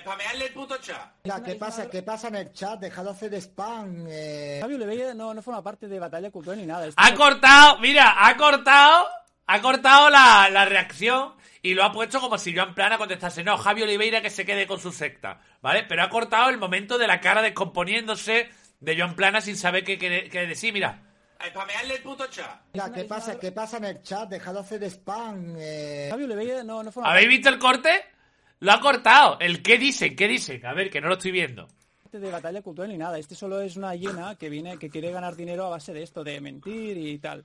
G: Spamearle el puto chat.
F: Mira, ¿qué pasa? ¿Qué pasa en el chat? Dejad de hacer spam. eh,
D: Javi Oliveira no, no forma parte de Batalla Cultural ni nada. Este
A: Ha cortado, mira, ha cortado, ha cortado la, la reacción y lo ha puesto como si Joan Plana contestase, no, Javi Oliveira que se quede con su secta, ¿vale? Pero ha cortado el momento de la cara descomponiéndose de Joan Plana sin saber qué, qué- qué decir, mira.
G: A spamearle el puto chat.
F: Mira, ¿qué pasa? ¿Qué pasa en el chat? Deja de hacer spam. Eh...
D: Javi Oliveira no, no forma
A: ¿Habéis visto el corte? Lo ha cortado. ¿El qué dice? ¿Qué dice? A ver, que no lo estoy viendo.
D: parte de batalla cultural ni nada. Este solo es una hiena que viene, que quiere ganar dinero a base de esto, de mentir y tal.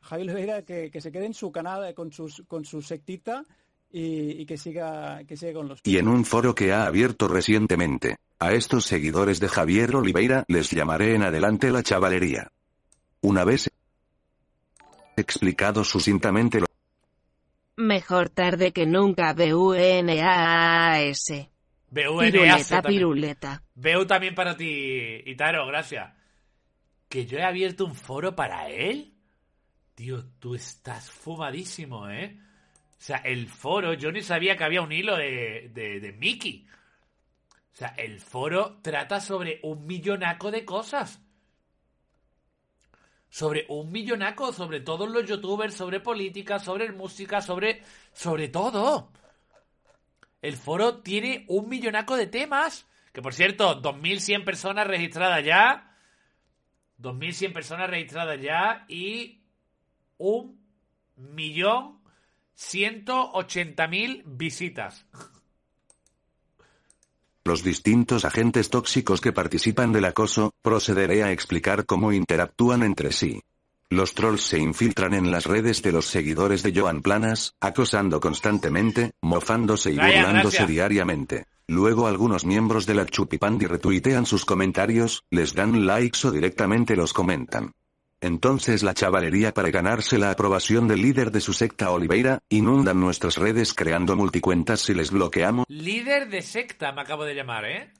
D: Javi Oliveira que, que se quede en su canal eh, con sus con su sectita y, y que siga que siga con los
E: Y en un foro que ha abierto recientemente, a estos seguidores de Javier Oliveira les llamaré en adelante la chavalería. Una vez explicado sucintamente lo
B: Mejor tarde que nunca, B-U-N-A-A-S.
A: VNAS
B: Piruleta,
A: también.
B: piruleta.
A: Veo también para ti, Itaro, gracias. ¿Que yo he abierto un foro para él? Tío, tú estás fumadísimo, ¿eh? O sea, el foro, yo ni sabía que había un hilo de, de, de Mickey. O sea, el foro trata sobre un millonaco de cosas. Sobre un millonaco, sobre todos los youtubers, sobre política, sobre música, sobre... sobre todo. El foro tiene un millonaco de temas. Que por cierto, 2.100 personas registradas ya. 2.100 personas registradas ya. Y un millón 180.000 visitas.
E: Los distintos agentes tóxicos que participan del acoso, procederé a explicar cómo interactúan entre sí. Los trolls se infiltran en las redes de los seguidores de Joan Planas, acosando constantemente, mofándose y
A: Vaya,
E: burlándose
A: gracias.
E: diariamente. Luego algunos miembros de la Chupipandi retuitean sus comentarios, les dan likes o directamente los comentan. Entonces la chavalería para ganarse la aprobación del líder de su secta Oliveira, inundan nuestras redes creando multicuentas si les bloqueamos,
A: Líder de secta me acabo de llamar, ¿eh?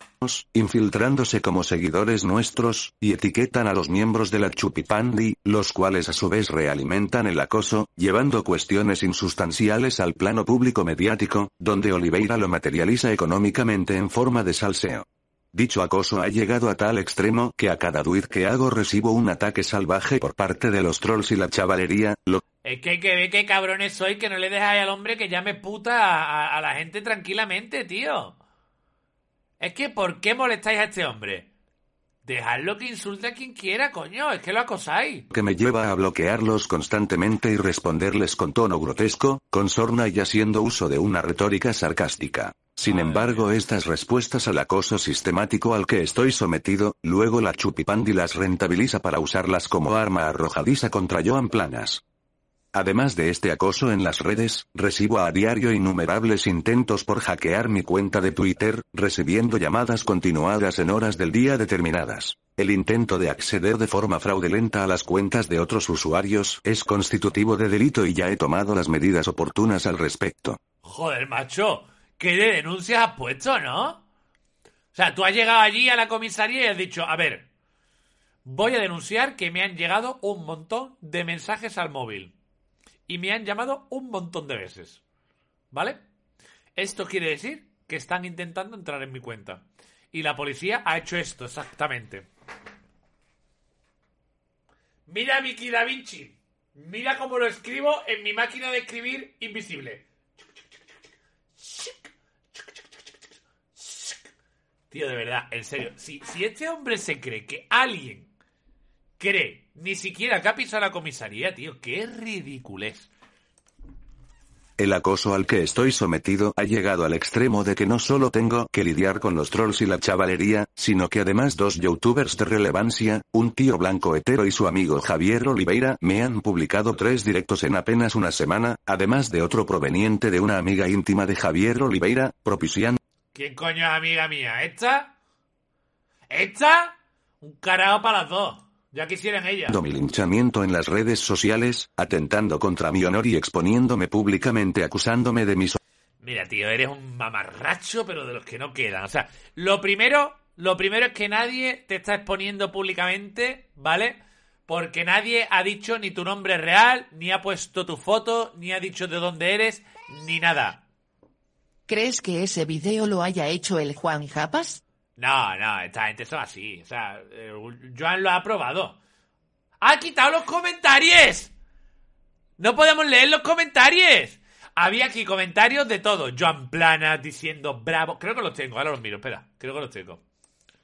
E: infiltrándose como seguidores nuestros, y etiquetan a los miembros de la Chupipandi, los cuales a su vez realimentan el acoso, llevando cuestiones insustanciales al plano público mediático, donde Oliveira lo materializa económicamente en forma de salseo. Dicho acoso ha llegado a tal extremo que a cada tweet que hago recibo un ataque salvaje por parte de los trolls y la chavalería, lo
A: Es que hay que ver qué cabrones sois que no le dejáis al hombre que llame puta a, a- a la gente tranquilamente, tío. Es que, ¿por qué molestáis a este hombre? Dejadlo que insulte a quien quiera, coño. Es que lo acosáis.
E: que me lleva a bloquearlos constantemente y responderles con tono grotesco, con sorna y haciendo uso de una retórica sarcástica. Sin embargo, estas respuestas al acoso sistemático al que estoy sometido, luego la Chupipandi las rentabiliza para usarlas como arma arrojadiza contra Joan Planas. Además de este acoso en las redes, recibo a diario innumerables intentos por hackear mi cuenta de Twitter, recibiendo llamadas continuadas en horas del día determinadas. El intento de acceder de forma fraudulenta a las cuentas de otros usuarios es constitutivo de delito y ya he tomado las medidas oportunas al respecto.
A: Joder, macho. ¿Qué de denuncias has puesto, no? O sea, tú has llegado allí a la comisaría y has dicho, a ver, voy a denunciar que me han llegado un montón de mensajes al móvil. Y me han llamado un montón de veces. ¿Vale? Esto quiere decir que están intentando entrar en mi cuenta. Y la policía ha hecho esto, exactamente. Mira Vicky Da Vinci. Mira cómo lo escribo en mi máquina de escribir invisible. Tío, de verdad, en serio, si, si este hombre se cree que alguien cree ni siquiera que ha pisado la comisaría, tío, qué ridiculez.
E: El acoso al que estoy sometido ha llegado al extremo de que no solo tengo que lidiar con los trolls y la chavalería, sino que además dos youtubers de relevancia, un tío blanco hetero y su amigo Javier Oliveira, me han publicado tres directos en apenas una semana, además de otro proveniente de una amiga íntima de Javier Oliveira, propiciando
A: ¿Quién coño es amiga mía? ¿Esta? ¿Esta? Un carajo para las dos. Ya quisieran ellas.
E: mi linchamiento en las redes sociales, atentando contra mi honor y exponiéndome públicamente acusándome de mis
A: Mira, tío, eres un mamarracho, pero de los que no quedan. O sea, lo primero, lo primero es que nadie te está exponiendo públicamente, ¿vale? Porque nadie ha dicho ni tu nombre real, ni ha puesto tu foto, ni ha dicho de dónde eres, ni nada.
C: ¿Crees que ese video lo haya hecho el Juan Japas?
A: No, no, esta gente son así. O sea, eh, Joan lo ha aprobado. ¡Ha quitado los comentarios! ¡No podemos leer los comentarios! Había aquí comentarios de todo. Joan Plana diciendo bravo. Creo que los tengo, ahora los miro, espera. Creo que los tengo.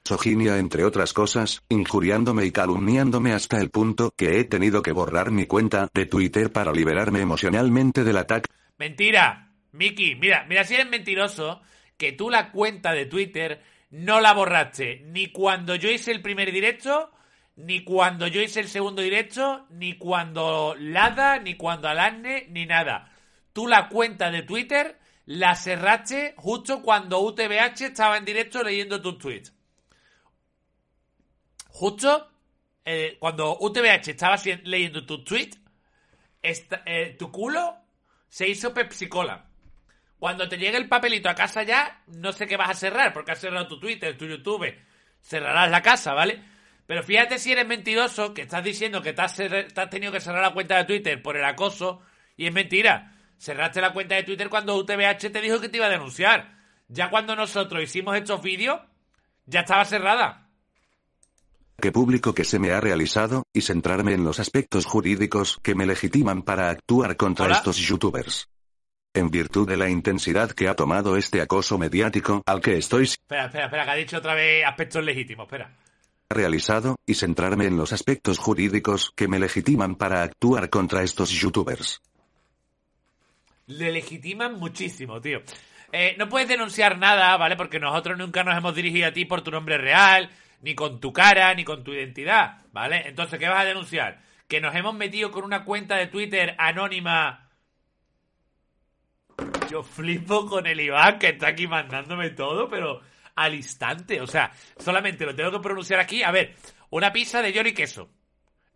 E: misoginia entre otras cosas, injuriándome y calumniándome hasta el punto que he tenido que borrar mi cuenta de Twitter para liberarme emocionalmente del ataque.
A: Mentira, Miki, mira, mira si eres mentiroso, que tú la cuenta de Twitter no la borraste ni cuando yo hice el primer directo, ni cuando yo hice el segundo directo, ni cuando Lada, ni cuando Alasne, ni nada. Tú la cuenta de Twitter la cerraste justo cuando UTBH estaba en directo leyendo tus tweets. Justo eh, cuando UTBH estaba leyendo tus tweets, eh, tu culo se hizo Pepsi Cola. Cuando te llegue el papelito a casa ya, no sé qué vas a cerrar, porque has cerrado tu Twitter, tu YouTube. Cerrarás la casa, ¿vale? Pero fíjate si eres mentiroso, que estás diciendo que te has, cerra- te has tenido que cerrar la cuenta de Twitter por el acoso, y es mentira. Cerraste la cuenta de Twitter cuando UTBH te dijo que te iba a denunciar. Ya cuando nosotros hicimos estos vídeos, ya estaba cerrada.
E: que público que se me ha realizado, y centrarme en los aspectos jurídicos que me legitiman para actuar contra
A: Hola.
E: estos youtubers. En virtud de la intensidad que ha tomado este acoso mediático al que estoy
A: Espera, espera, espera, que ha dicho otra vez aspectos legítimos, espera.
E: realizado, y centrarme en los aspectos jurídicos que me legitiman para actuar contra estos youtubers.
A: Le legitiman muchísimo, tío. Eh, no puedes denunciar nada, ¿vale? Porque nosotros nunca nos hemos dirigido a ti por tu nombre real, ni con tu cara, ni con tu identidad, ¿vale? Entonces, ¿qué vas a denunciar? Que nos hemos metido con una cuenta de Twitter anónima. Yo flipo con el Iván que está aquí mandándome todo, pero al instante. O sea, solamente lo tengo que pronunciar aquí. A ver, una pizza de york y queso.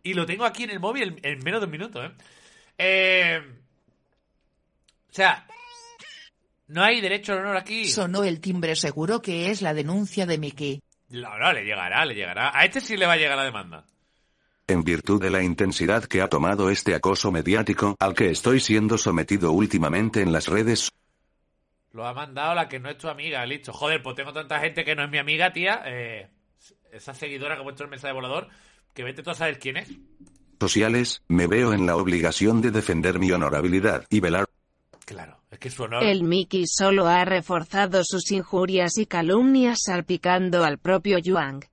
A: Y lo tengo aquí en el móvil en, en menos de un minuto, ¿eh? Eh. O sea, no hay derecho al honor aquí.
C: Sonó el timbre seguro que es la denuncia de Mickey.
A: No, no, le llegará, le llegará. A este sí le va a llegar la demanda.
E: En virtud de la intensidad que ha tomado este acoso mediático al que estoy siendo sometido últimamente en las redes
A: Lo ha mandado la que no es tu amiga, listo. Joder, pues tengo tanta gente que no es mi amiga, tía. Eh, esa seguidora que ha puesto el mensaje de volador, que vete tú a saber quién es.
E: sociales, me veo en la obligación de defender mi honorabilidad y velar
A: Claro, es que su honor.
B: El Mickey solo ha reforzado sus injurias y calumnias salpicando al propio Yuang.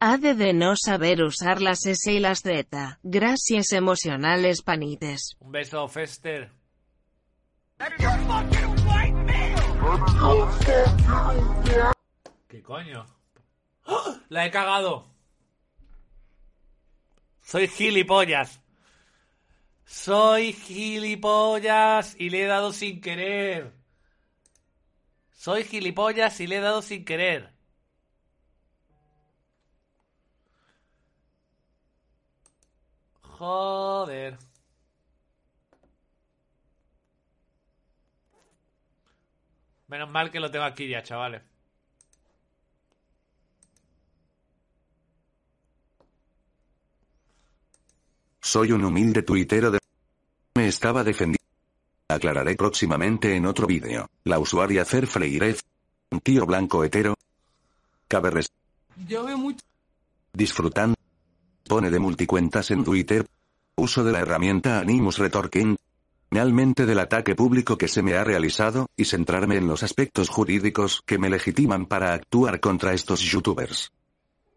B: Ha de de no saber usar las S y las Z. Gracias emocionales panites.
A: Un beso, Fester. ¿Qué coño? ¡Ah! La he cagado. Soy gilipollas. Soy gilipollas y le he dado sin querer. Soy gilipollas y le he dado sin querer. Joder. Menos mal que lo tengo aquí ya, chavales.
E: Soy un humilde tuitero de... Me estaba defendiendo. Aclararé próximamente en otro vídeo. La usuaria Cer Freirez. Un tío blanco hetero. Cabe res...
H: Yo veo mucho.
E: Disfrutando. Pone de multicuentas en Twitter. Uso de la herramienta Animus Retorquing. Realmente del ataque público que se me ha realizado, y centrarme en los aspectos jurídicos que me legitiman para actuar contra estos youtubers.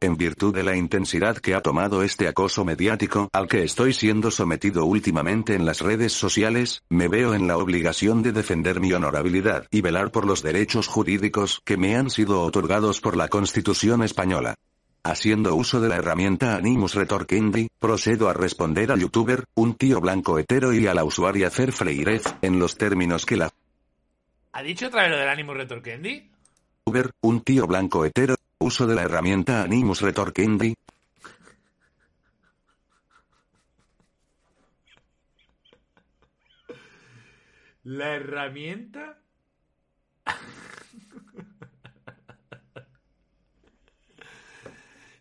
E: En virtud de la intensidad que ha tomado este acoso mediático al que estoy siendo sometido últimamente en las redes sociales, me veo en la obligación de defender mi honorabilidad y velar por los derechos jurídicos que me han sido otorgados por la Constitución española. Haciendo uso de la herramienta Animus Retorquindi, procedo a responder al youtuber, un tío blanco hetero y a la usuaria Cer Freirez, en los términos que la
A: ¿Ha dicho otra vez lo del ánimo Retorquendi?
E: youtuber, un tío blanco hetero, uso de la herramienta Animus Retorquindi,
A: La herramienta.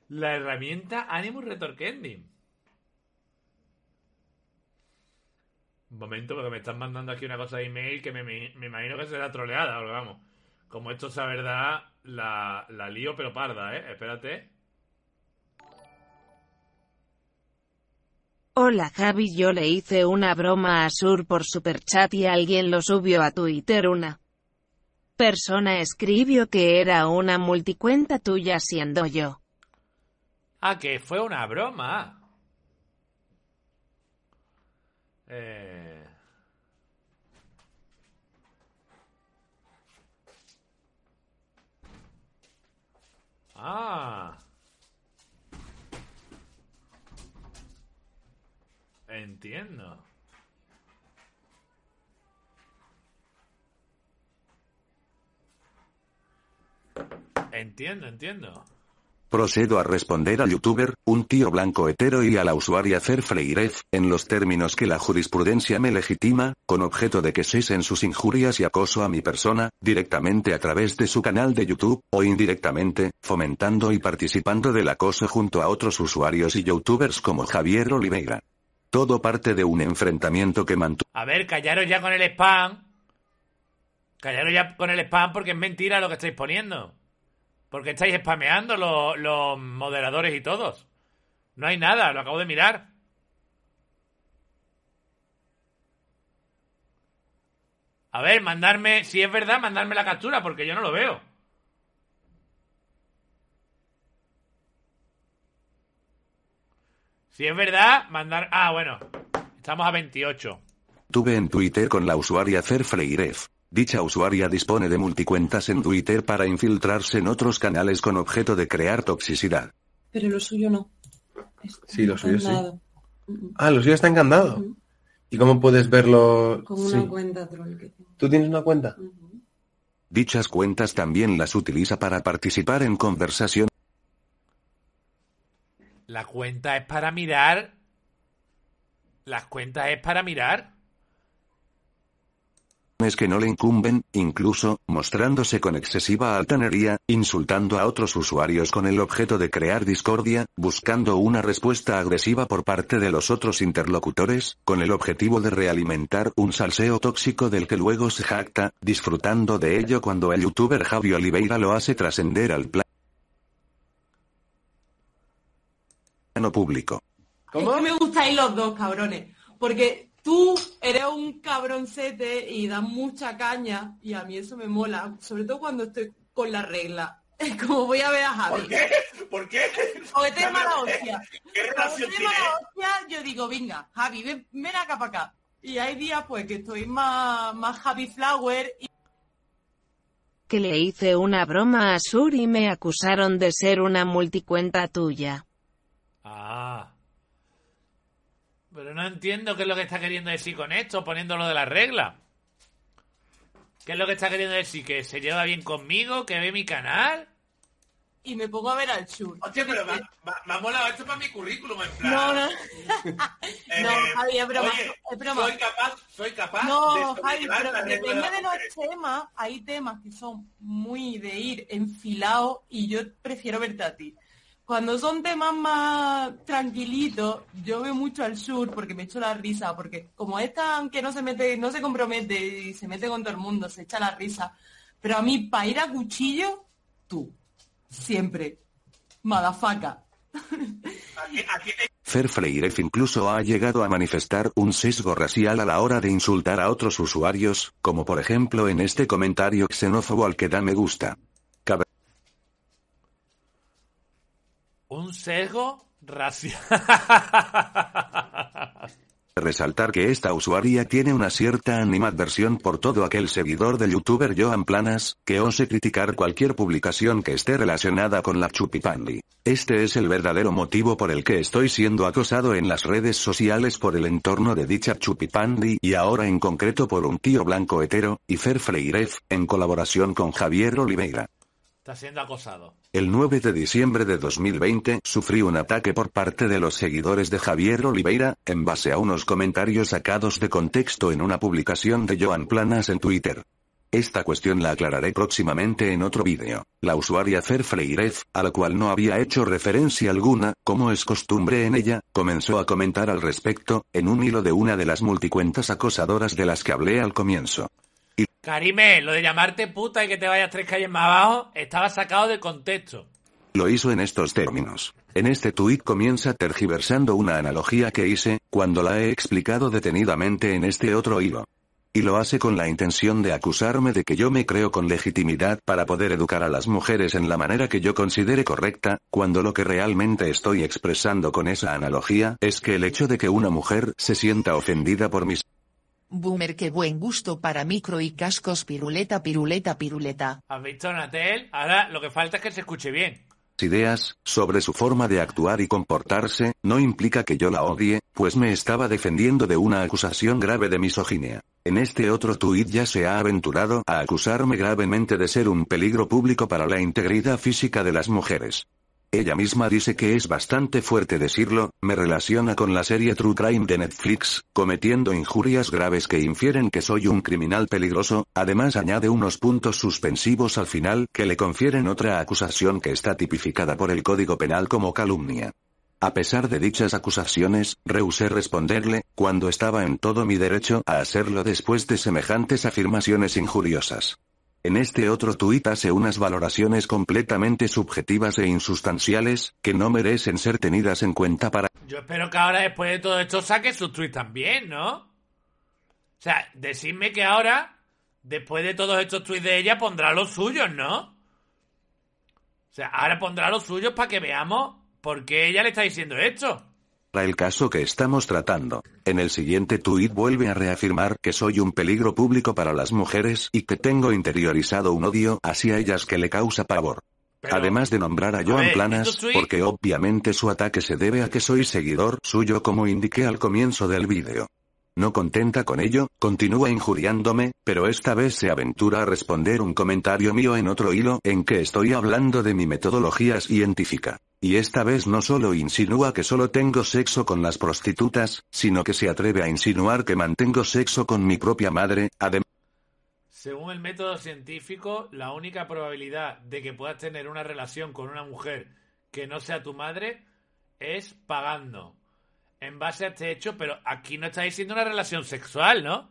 A: La herramienta Animus Retorquendi. Un momento, porque me están mandando aquí una cosa de email que me, me- imagino que será troleada, pero vamos. Como esto sea verdad, la, la lío pero parda, ¿eh? Espérate.
B: Hola Javi, yo le hice una broma a Sur por superchat y alguien lo subió a Twitter una. persona escribió que era una multicuenta tuya siendo yo.
A: Ah, que fue una broma. Eh... Ah. Entiendo. Entiendo, entiendo.
E: Procedo a responder al youtuber, un tío blanco hetero y a la usuaria Fer en los términos que la jurisprudencia me legitima, con objeto de que cesen sus injurias y acoso a mi persona, directamente a través de su canal de YouTube, o indirectamente, fomentando y participando del acoso junto a otros usuarios y youtubers como Javier Oliveira. Todo parte de un enfrentamiento que mantuvo.
A: A ver, callaros ya con el spam. Callaros ya con el spam porque es mentira lo que estáis poniendo. Porque estáis spameando los, moderadores y todos. No hay nada, lo acabo de mirar. A ver, mandarme, si es verdad, mandarme la captura, porque yo no lo veo. Si es verdad, mandar... Ah, bueno. Estamos a 28.
E: Tuve en Twitter con la usuaria Fer Freirez. Dicha usuaria dispone de multicuentas en Twitter para infiltrarse en otros canales con objeto de crear toxicidad.
H: Pero lo suyo no. Está
I: Sí, lo suyo sí. Ah, lo suyo está encandado.
H: Ujú.
I: ¿Y cómo puedes verlo?
H: Con una
I: Sí.
H: cuenta troll que tengo.
I: ¿Tú tienes una cuenta?
E: Dichas cuentas también las utiliza para participar en conversaciones
A: La cuenta es para mirar. Las cuentas es para mirar.
E: Que no le incumben, incluso, mostrándose con excesiva altanería, insultando a otros usuarios con el objeto de crear discordia, buscando una respuesta agresiva por parte de los otros interlocutores, con el objetivo de realimentar un salseo tóxico del que luego se jacta, disfrutando de ello cuando el youtuber Javi Oliveira lo hace trascender al plano público.
I: ¿Cómo?
H: Es me gustáis los dos, cabrones. Porque tú eres un cabroncete y das mucha caña y a mí eso me mola. Sobre todo cuando estoy con la regla. [LAUGHS] Es como voy a ver a Javi.
G: ¿Por qué? ¿Por qué?
H: O este es mala hostia.
G: ¿Qué
H: Cuando
G: relación tiene?
H: mala hostia, yo digo, venga, Javi, ven, ven acá para acá. Y hay días pues que estoy más, más Javi Flower y
B: Que le hice una broma a Sur y me acusaron de ser una multicuenta tuya.
A: Ah. Pero no entiendo qué es lo que está queriendo decir con esto, poniéndolo de la regla. ¿Qué es lo que está queriendo decir? ¿Que se lleva bien conmigo? ¿Que ve mi canal?
H: y me pongo a ver al Sur.
G: Hostia, pero me, ha- me ha- me ha molado esto para mi currículum, en plan.
H: No, no.
G: eh, [LAUGHS]
H: no, Javi, es broma,
G: oye,
H: es broma.
G: Soy capaz, soy capaz
H: No,
G: de
H: Javi, pero depende de los temas. Hay temas que son muy de ir enfilados y yo prefiero verte a ti. Cuando son temas más tranquilitos, yo veo mucho al sur porque me echo la risa, porque como esta, aunque no se mete, no se compromete y se mete con todo el mundo, se echa la risa. Pero a mí, para ir a cuchillo, tú. Siempre. Madafaca.
E: Fer Freirez incluso ha llegado a manifestar un sesgo racial a la hora de insultar a otros usuarios, como por ejemplo en este comentario xenófobo al que da me gusta. Cabe
A: ¿Un sesgo racial?
E: resaltar que esta usuaria tiene una cierta animadversión por todo aquel seguidor del youtuber Joan Planas, que ose criticar cualquier publicación que esté relacionada con la chupipandi. Este es el verdadero motivo por el que estoy siendo acosado en las redes sociales por el entorno de dicha chupipandi y ahora en concreto por un tío blanco hetero, y Fer Freirez, en colaboración con Javier Oliveira.
A: Está siendo acosado.
E: El 9 de diciembre de 2020 sufrí un ataque por parte de los seguidores de Javier Oliveira, en base a unos comentarios sacados de contexto en una publicación de Joan Planas en Twitter. Esta cuestión la aclararé próximamente en otro vídeo. La usuaria Fer Freirez, a la cual no había hecho referencia alguna, como es costumbre en ella, comenzó a comentar al respecto, en un hilo de una de las multicuentas acosadoras de las que hablé al comienzo.
A: Karime, lo de llamarte puta y que te vayas tres calles más abajo estaba sacado de contexto.
E: Lo hizo en estos términos. En este tuit comienza tergiversando una analogía que hice, cuando la he explicado detenidamente en este otro hilo. y lo hace con la intención de acusarme de que yo me creo con legitimidad para poder educar a las mujeres en la manera que yo considere correcta, cuando lo que realmente estoy expresando con esa analogía es que el hecho de que una mujer se sienta ofendida por mis
C: Boomer qué buen gusto para micro y cascos piruleta piruleta piruleta.
A: ¿Has visto, Natel? Ahora lo que falta es que se escuche bien.
E: ideas, sobre su forma de actuar y comportarse, no implica que yo la odie, pues me estaba defendiendo de una acusación grave de misoginia. En este otro tuit ya se ha aventurado a acusarme gravemente de ser un peligro público para la integridad física de las mujeres. Ella misma dice que es bastante fuerte decirlo, me relaciona con la serie True Crime de Netflix, cometiendo injurias graves que infieren que soy un criminal peligroso, además añade unos puntos suspensivos al final que le confieren otra acusación que está tipificada por el Código Penal como calumnia. A pesar de dichas acusaciones, rehusé responderle, cuando estaba en todo mi derecho a hacerlo después de semejantes afirmaciones injuriosas. En este otro tuit hace unas valoraciones completamente subjetivas e insustanciales, que no merecen ser tenidas en cuenta para...
A: Yo espero que ahora, después de todo esto, saque sus tweets también, ¿no? O sea, decidme que ahora, después de todos estos tweets de ella, pondrá los suyos, ¿no? O sea, ahora pondrá los suyos para que veamos por qué ella le está diciendo esto.
E: Para el caso que estamos tratando. En el siguiente tuit vuelve a reafirmar que soy un peligro público para las mujeres y que tengo interiorizado un odio hacia ellas que le causa pavor. Además de nombrar a Joan
A: ver,
E: Planas, porque obviamente su ataque se debe a que soy seguidor suyo como indiqué al comienzo del vídeo. No contenta con ello, continúa injuriándome, pero esta vez se aventura a responder un comentario mío en otro hilo en que estoy hablando de mi metodología científica. Y esta vez no solo insinúa que solo tengo sexo con las prostitutas, sino que se atreve a insinuar que mantengo sexo con mi propia madre, además
A: Según el método científico, la única probabilidad de que puedas tener una relación con una mujer que no sea tu madre es pagando. En base a este hecho, pero aquí no está diciendo una relación sexual, ¿no?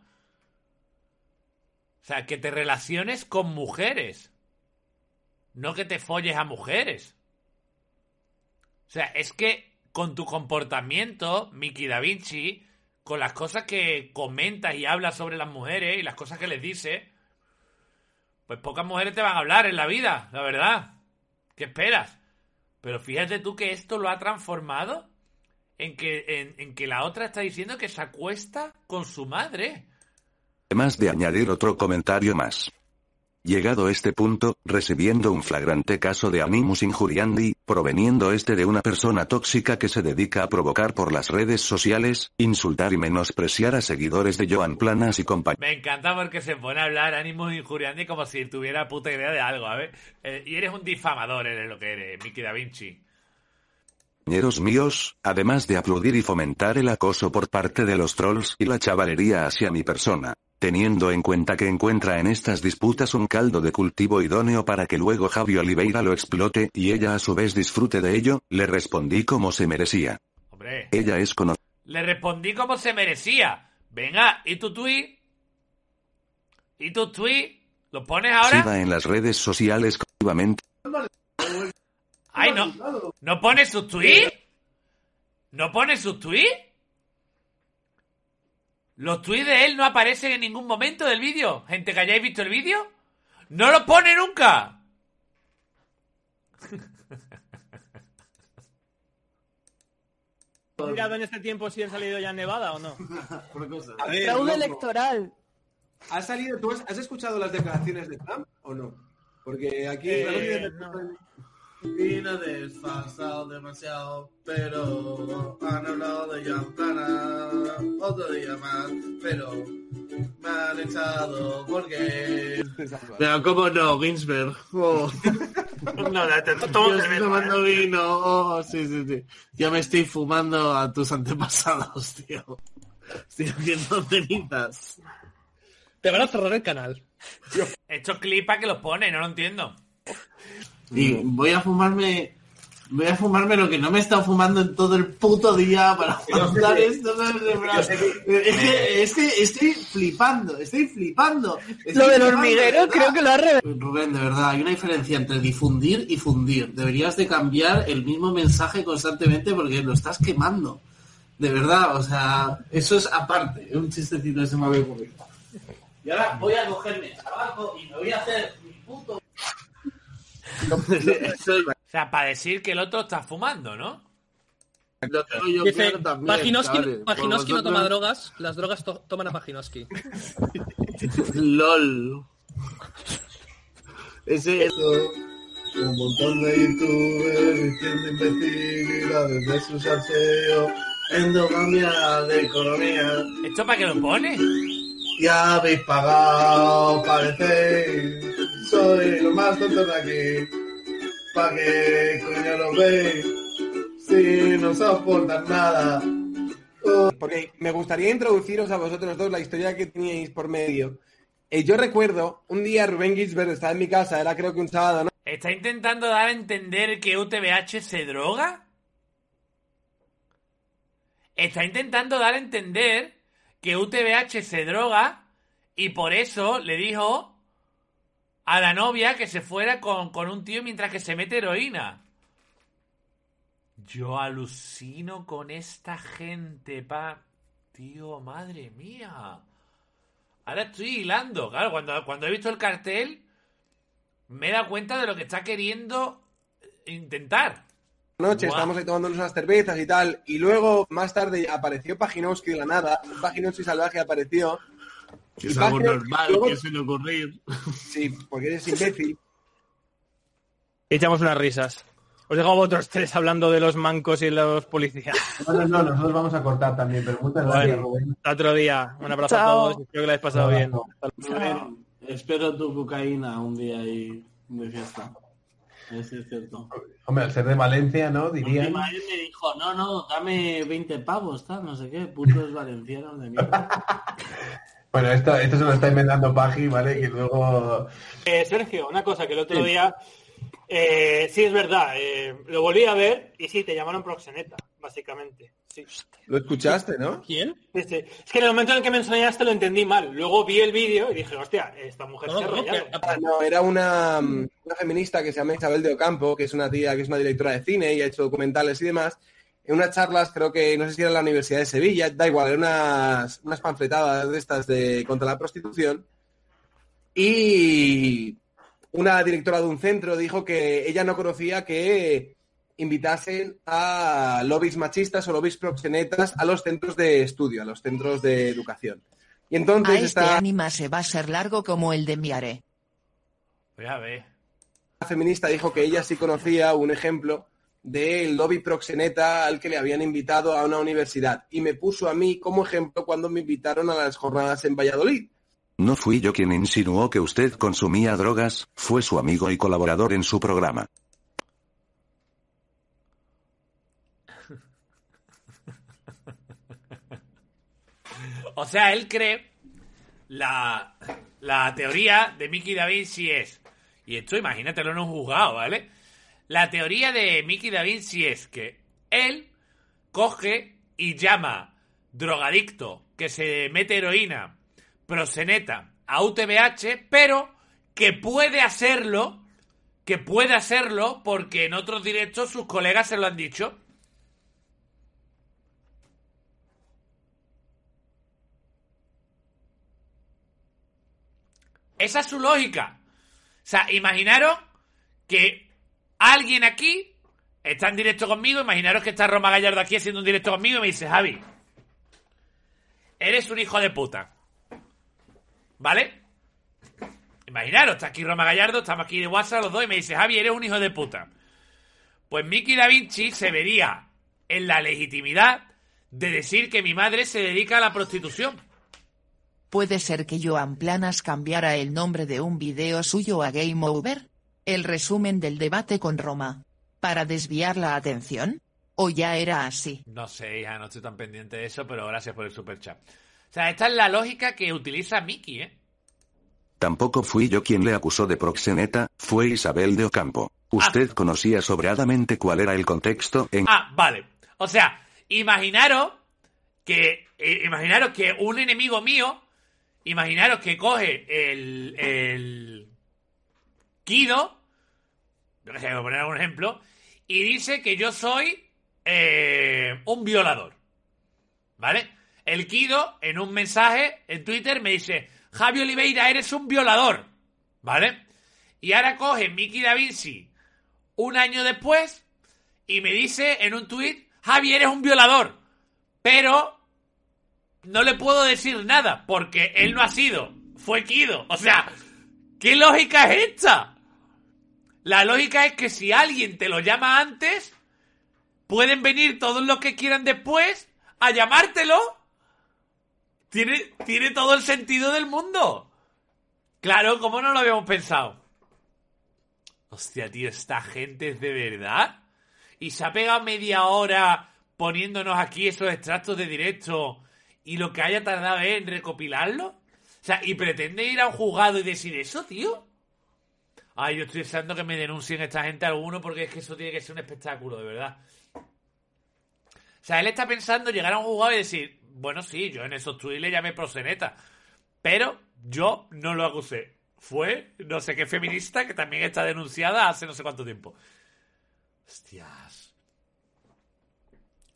A: O sea, que te relaciones con mujeres. No que te folles a mujeres. O sea, es que con tu comportamiento, Mickey Da Vinci, con las cosas que comentas y hablas sobre las mujeres y las cosas que les dices, pues pocas mujeres te van a hablar en la vida, la verdad. ¿Qué esperas? Pero fíjate tú que esto lo ha transformado en que, en, que la otra está diciendo que se acuesta con su madre.
E: de añadir otro comentario más. Llegado este punto, recibiendo un flagrante caso de animus injuriandi, proveniendo este de una persona tóxica que se dedica a provocar por las redes sociales, insultar y menospreciar a seguidores de Joan Planas y compañía.
A: Me encanta porque se pone a hablar ánimos injuriandi como si tuviera puta idea de algo, a ver. Eh, y eres un difamador, eres lo que eres, Mickey Da Vinci.
E: compañeros míos, además de aplaudir y fomentar el acoso por parte de los trolls y la chavalería hacia mi persona. Teniendo en cuenta que encuentra en estas disputas un caldo de cultivo idóneo para que luego Javi Oliveira lo explote y ella a su vez disfrute de ello, le respondí como se merecía.
A: Hombre,
E: Ella es conocida.
A: le respondí como se merecía. Venga, ¿y tu tweet? ¿Y tu tweet? ¿Lo pones ahora?
E: en las redes sociales.
A: Ay, no. ¿No pone su tweet? ¿No pone su tweet? Los tweets de él no aparecen en ningún momento del vídeo. Gente que hayáis visto el vídeo, no lo pone nunca.
J: ¿Has mirado en este tiempo si han salido ya en Nevada o no? [LAUGHS]
K: A ver,
L: Fraude
K: loco,
L: electoral.
K: ¿has salido, tú has, has escuchado las declaraciones de Trump o no? Porque aquí
J: Eh,
M: Y no desfasado demasiado, pero han hablado de Jan Plana otro día más, pero me han echado porque... Pero cómo no, Ginsberg. Oh. [LAUGHS]
J: No, te,
M: Yo estoy tomando vino, oh, sí, sí, sí. Ya me estoy fumando a tus antepasados, [LAUGHS] tío. Estoy haciendo cenizas.
J: Te van a cerrar el canal.
A: Estos clips para que los pone, no lo entiendo.
M: Y voy a fumarme. Voy a fumarme lo que no me he estado fumando en todo el puto día para aguantar esto. Es que, es que estoy flipando, estoy flipando. Estoy
L: Lo del hormiguero creo que lo ha revelado.
M: Rubén, de verdad, hay una diferencia entre difundir y fundir. Deberías de cambiar el mismo mensaje constantemente porque lo estás quemando. De verdad, o sea, eso es aparte. Un chistecito que se me había ocurrido. Y ahora voy a cogerme el tabaco y me voy a hacer mi puto... [LAUGHS]
A: O sea, para decir que el otro está fumando, ¿no?
J: Dice, Paginoski, no toma drogas, las drogas to- toman a Paginoski. [LAUGHS]
M: LOL. Ese un montón de youtubers diciendo imbecilidades de su salseo, endogamia de economía.
A: ¿Esto para qué lo pone?
M: Ya habéis pagado, parecéis, soy lo más tonto de aquí. ¿Pa' qué coño lo veis? Si no soportan nada.
K: Porque me gustaría introduciros a vosotros dos la historia que teníais por medio. Eh, yo recuerdo, un día Rubén Gisbert estaba en mi casa, era creo que un sábado, ¿no?
A: ¿Está intentando dar a entender que UTBH se droga? Está intentando dar a entender que UTBH se droga y por eso le dijo a la novia que se fuera con, con un tío mientras que se mete heroína. Yo alucino con esta gente, pa. Tío, madre mía. Ahora estoy hilando. Claro, cuando, cuando he visto el cartel, me he dado cuenta de lo que está queriendo intentar.
K: noche,
A: Buah.
K: estábamos ahí tomándonos unas cervezas y tal, y luego más tarde apareció Paginowski de la nada, Paginowski salvaje apareció.
M: Que
K: y
M: es algo normal
K: luego-
M: que se le ocurrir. [LAUGHS]
K: Sí, porque eres imbécil.
J: Echamos unas risas. Os dejo a vosotros tres hablando de los mancos y los policías.
I: No, no, no, nosotros vamos a cortar también, pero muchas gracias,
J: Bueno,
I: Rubén.
J: hasta otro día. Un abrazo a
I: Chao.
J: todos. Espero que lo hayáis pasado bien.
M: Rubén, espero tu cocaína un día ahí de fiesta. Eso es cierto.
I: Hombre, al ser de Valencia, ¿no? Dirían.
M: Encima él me dijo, no, no, dame 20 pavos, tal, no sé qué, putos valencianos de mierda. [LAUGHS]
I: Bueno, esto, esto se lo está inventando Pagi, ¿vale? Que luego...
J: Eh, Sergio, una cosa que el otro día, eh, sí es verdad, eh, lo volví a ver y sí, te llamaron proxeneta, básicamente. Sí.
K: Lo escuchaste, ¿no?
J: ¿Quién? Es que en el momento en el que me enseñaste lo entendí mal. Luego vi el vídeo y dije, hostia, esta mujer se ha rayado.
K: Ah, No, era una, una feminista que se llama Isabel de Ocampo, que es una tía que es una directora de cine y ha hecho documentales y demás. En unas charlas, creo que no sé si era en la Universidad de Sevilla, da igual, eran unas, unas panfletadas de estas de contra la prostitución. Y una directora de un centro dijo que ella no conocía que invitasen a lobbies machistas o lobbies proxenetas a los centros de estudio, a los centros de educación. Y
C: A
K: entonces
C: este
K: esta
C: ánima se va a ser largo como el de Miare.
A: Voy a ver.
K: feminista dijo que ella sí conocía un ejemplo del lobby proxeneta al que le habían invitado a una universidad y me puso a mí como ejemplo cuando me invitaron a las jornadas en Valladolid.
E: No fui yo quien insinuó que usted consumía drogas, fue su amigo y colaborador en su programa. [LAUGHS]
A: O sea, él cree la, la teoría de Mickey Da Vinci es, y esto imagínatelo en un juzgado, ¿vale? La teoría de Mickey Da Vinci es que él coge y llama drogadicto que se mete heroína, proseneta, a UTBH, pero que puede hacerlo, que puede hacerlo porque en otros directos sus colegas se lo han dicho. Esa es su lógica. O sea, imaginaros que alguien aquí está en directo conmigo, imaginaros que está Roma Gallardo aquí haciendo un directo conmigo y me dice, Javi, eres un hijo de puta. ¿Vale? Imaginaros, está aquí Roma Gallardo, estamos aquí de WhatsApp los dos y me dice, Javi, eres un hijo de puta. Pues Mickey Da Vinci se vería en la legitimidad de decir que mi madre se dedica a la prostitución.
C: ¿Puede ser que Joan Planas cambiara el nombre de un video suyo a Game Over? El resumen del debate con Roma. ¿Para desviar la atención? ¿O ya era así?
A: No sé, hija, no estoy tan pendiente de eso, pero gracias por el super chat. O sea, esta es la lógica que utiliza Mickey, ¿eh?
E: Tampoco fui yo quien le acusó de proxeneta, fue Isabel de Ocampo. Usted conocía sobradamente cuál era el contexto en...
A: Ah, vale. O sea, imaginaros que. eh, imaginaros que un enemigo mío. Imaginaros que coge el. el. Kido. Yo sé, voy a poner algún ejemplo. Y dice que yo soy. eh, un violador. ¿Vale? El Kido, en un mensaje en Twitter, me dice: Javi Oliveira, eres un violador. ¿Vale? Y ahora coge Mickey Da Vinci un año después y me dice en un tuit, Javi, eres un violador. Pero no le puedo decir nada porque él no ha sido, fue Kido. O sea, ¿qué lógica es esta? La lógica es que si alguien te lo llama antes, pueden venir todos los que quieran después a llamártelo. Tiene, tiene todo el sentido del mundo. Claro, ¿cómo no lo habíamos pensado? Hostia, tío, esta gente es de verdad. Y se ha pegado media hora poniéndonos aquí esos extractos de directo y lo que haya tardado en recopilarlo. O sea, y pretende ir a un juzgado y decir eso, tío. Ay, yo estoy deseando que me denuncien esta gente alguno porque es que eso tiene que ser un espectáculo, de verdad. O sea, él está pensando llegar a un juzgado y decir, bueno, sí, yo en esos tweets le llamé proseneta, pero yo no lo acusé. Fue no sé qué feminista que también está denunciada hace no sé cuánto tiempo. Hostias.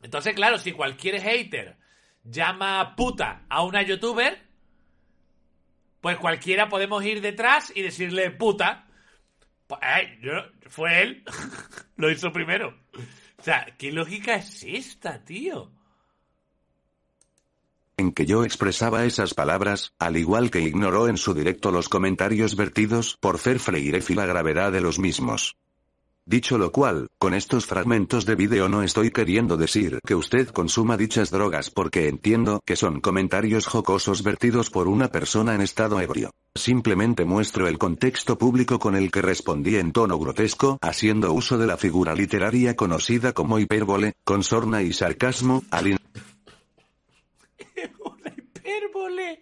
A: Entonces, claro, si cualquier hater llama puta a una youtuber, pues cualquiera podemos ir detrás y decirle puta. Yo- fue él. [LAUGHS] Lo hizo primero. O sea, ¿qué lógica es esta, tío?
E: en que yo expresaba esas palabras, al igual que ignoró en su directo los comentarios vertidos por Fer y la gravedad de los mismos. Dicho lo cual, con estos fragmentos de vídeo no estoy queriendo decir que usted consuma dichas drogas porque entiendo que son comentarios jocosos vertidos por una persona en estado ebrio. Simplemente muestro el contexto público con el que respondí en tono grotesco, haciendo uso de la figura literaria conocida como hipérbole, con sorna y sarcasmo, al in- [LAUGHS]
A: hipérbole.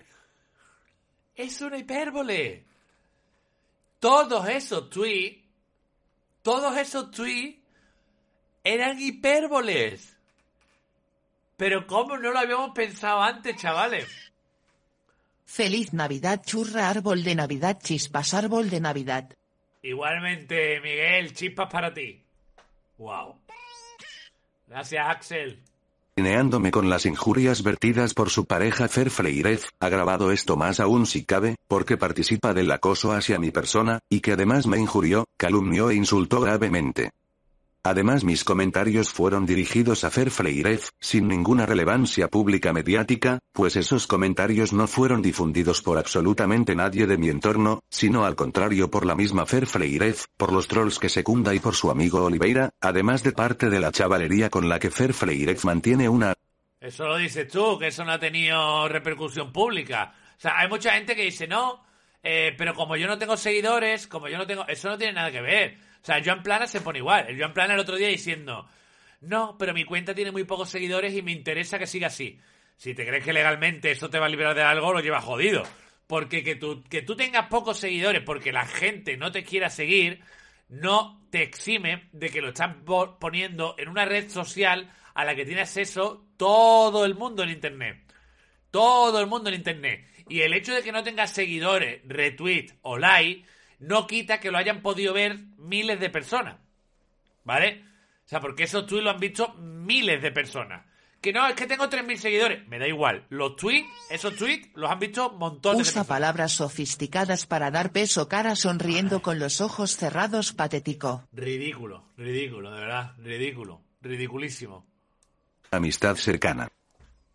A: Es una hipérbole. Todos esos tweets, todos esos tweets eran hipérboles. Pero ¿cómo no lo habíamos pensado antes, chavales?
C: Feliz Navidad churra árbol de Navidad chispas árbol de Navidad.
A: Igualmente, Miguel, chispas para ti. Wow. Gracias, Axel.
E: Alineándome con las injurias vertidas por su pareja Fer Freirez, agravado esto más aún si cabe, porque participa del acoso hacia mi persona, y que además me injurió, calumnió e insultó gravemente. Además mis comentarios fueron dirigidos a Fer Freirez, sin ninguna relevancia pública mediática, pues esos comentarios no fueron difundidos por absolutamente nadie de mi entorno, sino al contrario por la misma Fer Freirez, por los trolls que secunda y por su amigo Oliveira, además de parte de la chavalería con la que Fer Freirez mantiene una
A: Eso lo dices tú, que eso no ha tenido repercusión pública. O sea, hay mucha gente que dice, no, eh, pero como yo no tengo seguidores, como yo no tengo... Eso no tiene nada que ver. Sea, Joan Plana se pone igual. El Joan Plana el otro día diciendo, no, pero mi cuenta tiene muy pocos seguidores y me interesa que siga así. Si te crees que legalmente eso te va a liberar de algo, lo llevas jodido. Porque que tú, que tú tengas pocos seguidores porque la gente no te quiera seguir, no te exime de que lo estás po- poniendo en una red social a la que tiene acceso todo el mundo en Internet. Todo el mundo en Internet. Y el hecho de que no tengas seguidores, retweet o like, no quita que lo hayan podido ver miles de personas. ¿Vale? O sea, porque esos tweets lo han visto miles de personas. Que no, es que tengo 3.000 seguidores. Me da igual. Los tweets, esos tweets, los han visto montones de
C: Usa
A: personas.
C: palabras sofisticadas para dar peso cara sonriendo con los ojos cerrados patético.
A: Ridículo, ridículo, de verdad. Ridículo. Ridiculísimo.
E: amistad cercana.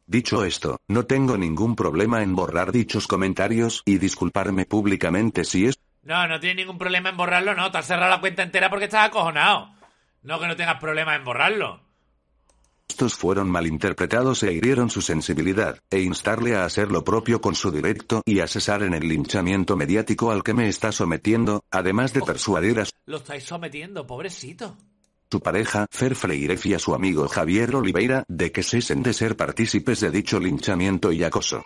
E: Dicho esto, no tengo ningún problema en borrar dichos comentarios y disculparme públicamente si es
A: No, no tienes ningún problema en borrarlo, no. Te has cerrado la cuenta entera porque estás acojonado. No que no tengas problema en borrarlo.
E: estos fueron malinterpretados e hirieron su sensibilidad, e instarle a hacer lo propio con su directo y a cesar en el linchamiento mediático al que me está sometiendo, además de persuadir a
A: Lo estáis sometiendo, pobrecito.
E: su pareja, Fer Freirez y a su amigo Javier Oliveira, de que cesen de ser partícipes de dicho linchamiento y acoso.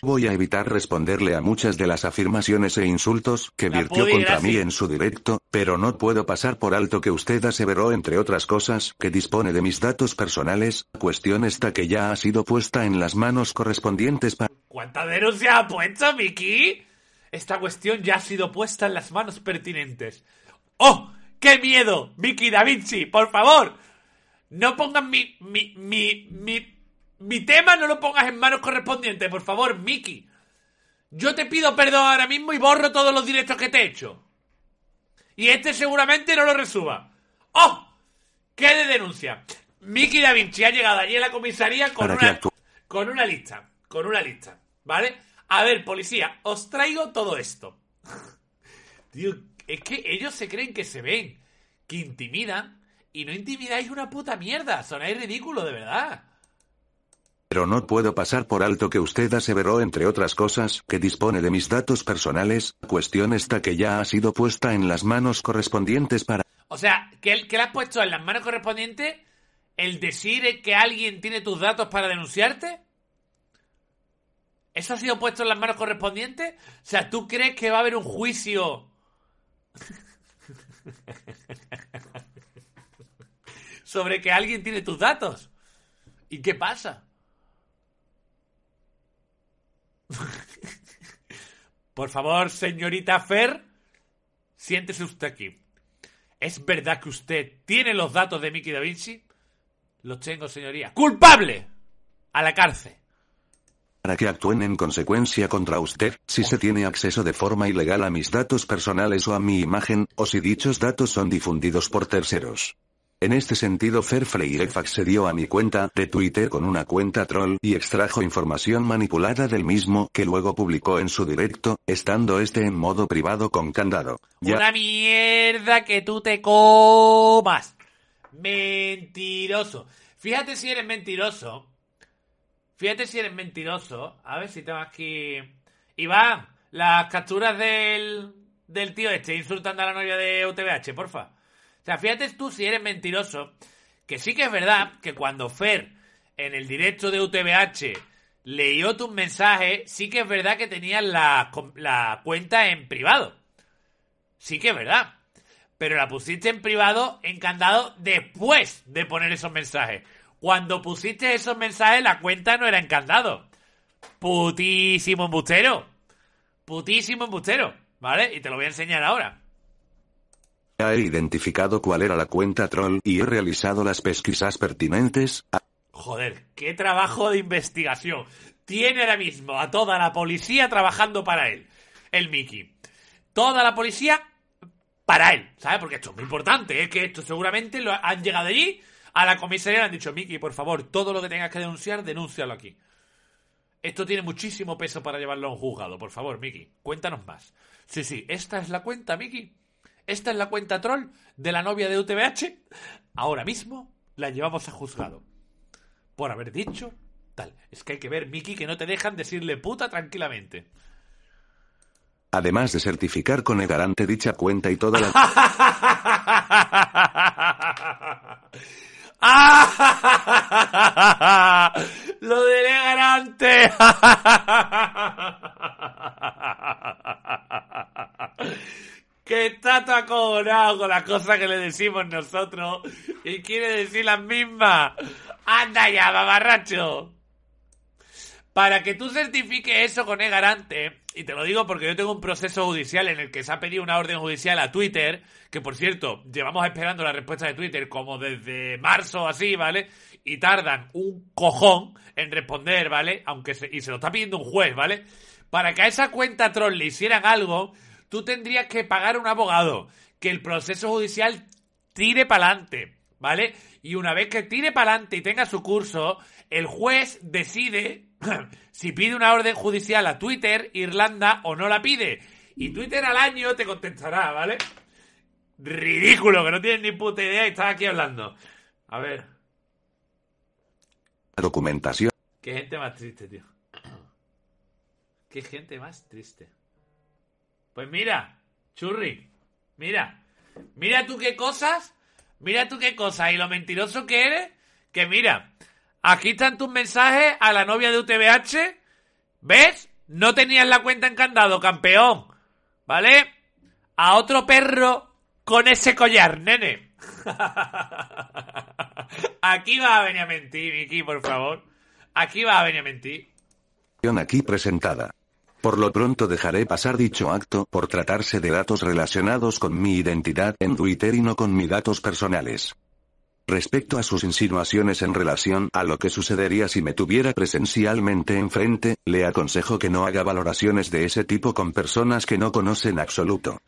E: Voy a evitar responderle a muchas de las afirmaciones e insultos que
A: La
E: virtió contra mí en su directo, pero no puedo pasar por alto que usted aseveró, entre otras cosas, que dispone de mis datos personales, cuestión esta que ya ha sido puesta en las manos correspondientes para...
A: ¿Cuántas denuncias ha puesto, Miki? Esta cuestión ya ha sido puesta en las manos pertinentes. ¡Oh! ¡Qué miedo! Miki Da Vinci, por favor. No pongas mi, mi, mi, mi, mi tema, no lo pongas en manos correspondientes, por favor, Miki. Yo te pido perdón ahora mismo y borro todos los directos que te he hecho. Y este seguramente no lo resuba. ¡Oh! ¿Qué de denuncia? Miki Da Vinci ha llegado allí a la comisaría con una, con una lista. Con una lista. ¿Vale? A ver, policía, os traigo todo esto. [LAUGHS] Tío, es que ellos se creen que se ven, que intimidan, y no intimidáis una puta mierda. Sonáis ridículo, de verdad.
E: Pero no puedo pasar por alto que usted aseveró, entre otras cosas, que dispone de mis datos personales, cuestión esta que ya ha sido puesta en las manos correspondientes para...
A: O sea, que, que le has puesto en las manos correspondientes el decir que alguien tiene tus datos para denunciarte. ¿Eso ha sido puesto en las manos correspondientes? O sea, ¿tú crees que va a haber un juicio [LAUGHS] sobre que alguien tiene tus datos? ¿Y qué pasa? [LAUGHS] Por favor, señorita Fer, siéntese usted aquí. ¿Es verdad que usted tiene los datos de Mickey Da Vinci? Los tengo, señoría. ¡Culpable! A la cárcel.
E: para que actúen en consecuencia contra usted, si se tiene acceso de forma ilegal a mis datos personales o a mi imagen, o si dichos datos son difundidos por terceros. En este sentido, Fer Freire accedió a mi cuenta de Twitter con una cuenta troll y extrajo información manipulada del mismo que luego publicó en su directo, estando este en modo privado con candado. Ya
A: Una mierda que tú te comas. Mentiroso. Fíjate si eres mentiroso. Fíjate si eres mentiroso. A ver si tengo aquí. Iván, las capturas del, del tío este insultando a la novia de UTBH, porfa. Sea, fíjate tú si eres mentiroso. Que sí que es verdad que cuando Fer en el directo de UTBH leyó tus mensajes, sí que es verdad que tenías la, la cuenta en privado. Sí que es verdad. Pero la pusiste en privado, en candado, después de poner esos mensajes. Cuando pusiste esos mensajes, la cuenta no era en candado. Putísimo embustero. Putísimo embustero. ¿Vale? Y te lo voy a enseñar ahora.
E: He identificado cuál era la cuenta troll y he realizado las pesquisas pertinentes.
A: Joder, qué trabajo de investigación. Tiene ahora mismo a toda la policía trabajando para él. El Mickey. Toda la policía para él. ¿Sabes? Porque esto es muy importante. Es que esto seguramente lo han llegado allí a la comisaría y le han dicho, Mickey, por favor, todo lo que tengas que denunciar, denúncialo aquí. Esto tiene muchísimo peso para llevarlo a un juzgado. Por favor, Mickey, cuéntanos más. Sí, sí, esta es la cuenta, Mickey. Esta es la cuenta troll de la novia de UTBH. Ahora mismo la llevamos a juzgado. Por haber dicho tal. Es que hay que ver, Mickey, que no te dejan decirle puta tranquilamente.
E: Además de certificar con el garante dicha cuenta y toda la... [LAUGHS]
A: ¡Ah! Lo del garante. Que está todo acojonado con las cosas que le decimos nosotros y quiere decir las mismas. Anda ya, babarracho. Para que tú certifiques eso con e-garante, y te lo digo porque yo tengo un proceso judicial en el que se ha pedido una orden judicial a Twitter, que por cierto, llevamos esperando la respuesta de Twitter como desde marzo así, ¿vale? Y tardan un cojón en responder, ¿vale? Aunque se, y se lo está pidiendo un juez, ¿vale? Para que a esa cuenta troll le hicieran algo, tú tendrías que pagar a un abogado, que el proceso judicial tire para adelante, ¿vale? Y una vez que tire para adelante y tenga su curso, el juez decide [CLEARS THROAT] si pide una orden judicial a Twitter, Irlanda o no la pide. Y Twitter al año te contestará, ¿vale? Ridículo, que no tienes ni puta idea y estás aquí hablando. A ver,
E: documentación.
A: qué gente más triste, tío. Qué gente más triste. Pues mira, churri, mira. Mira tú qué cosas, mira tú qué cosas y lo mentiroso que eres, que mira, aquí están tus mensajes a la novia de UTBH, ¿ves? No tenías la cuenta en candado, campeón, ¿vale? A otro perro con ese collar, nene. [LAUGHS] Aquí va a venir a mentir, Miki, por favor. Aquí va a venir a mentir.
E: aquí presentada. Por lo pronto dejaré pasar dicho acto por tratarse de datos relacionados con mi identidad en Twitter y no con mis datos personales. Respecto a sus insinuaciones en relación a lo que sucedería si me tuviera presencialmente enfrente, le aconsejo que no haga valoraciones de ese tipo con personas que no conocen absoluto.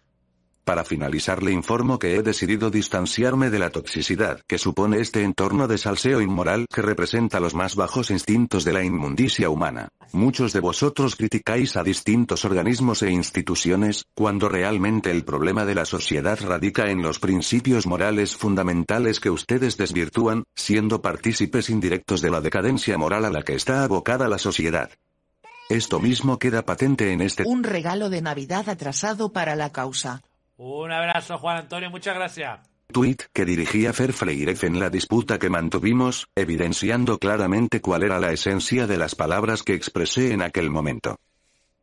E: Para finalizar le informo que he decidido distanciarme de la toxicidad que supone este entorno de salseo inmoral que representa los más bajos instintos de la inmundicia humana. Muchos de vosotros criticáis a distintos organismos e instituciones, cuando realmente el problema de la sociedad radica en los principios morales fundamentales que ustedes desvirtúan, siendo partícipes indirectos de la decadencia moral a la que está abocada la sociedad. Esto mismo queda patente en este
C: Un regalo de Navidad atrasado para la causa.
A: Un abrazo, Juan Antonio, muchas gracias.
E: tweet que dirigía Fer Fleiref en la disputa que mantuvimos, evidenciando claramente cuál era la esencia de las palabras que expresé en aquel momento.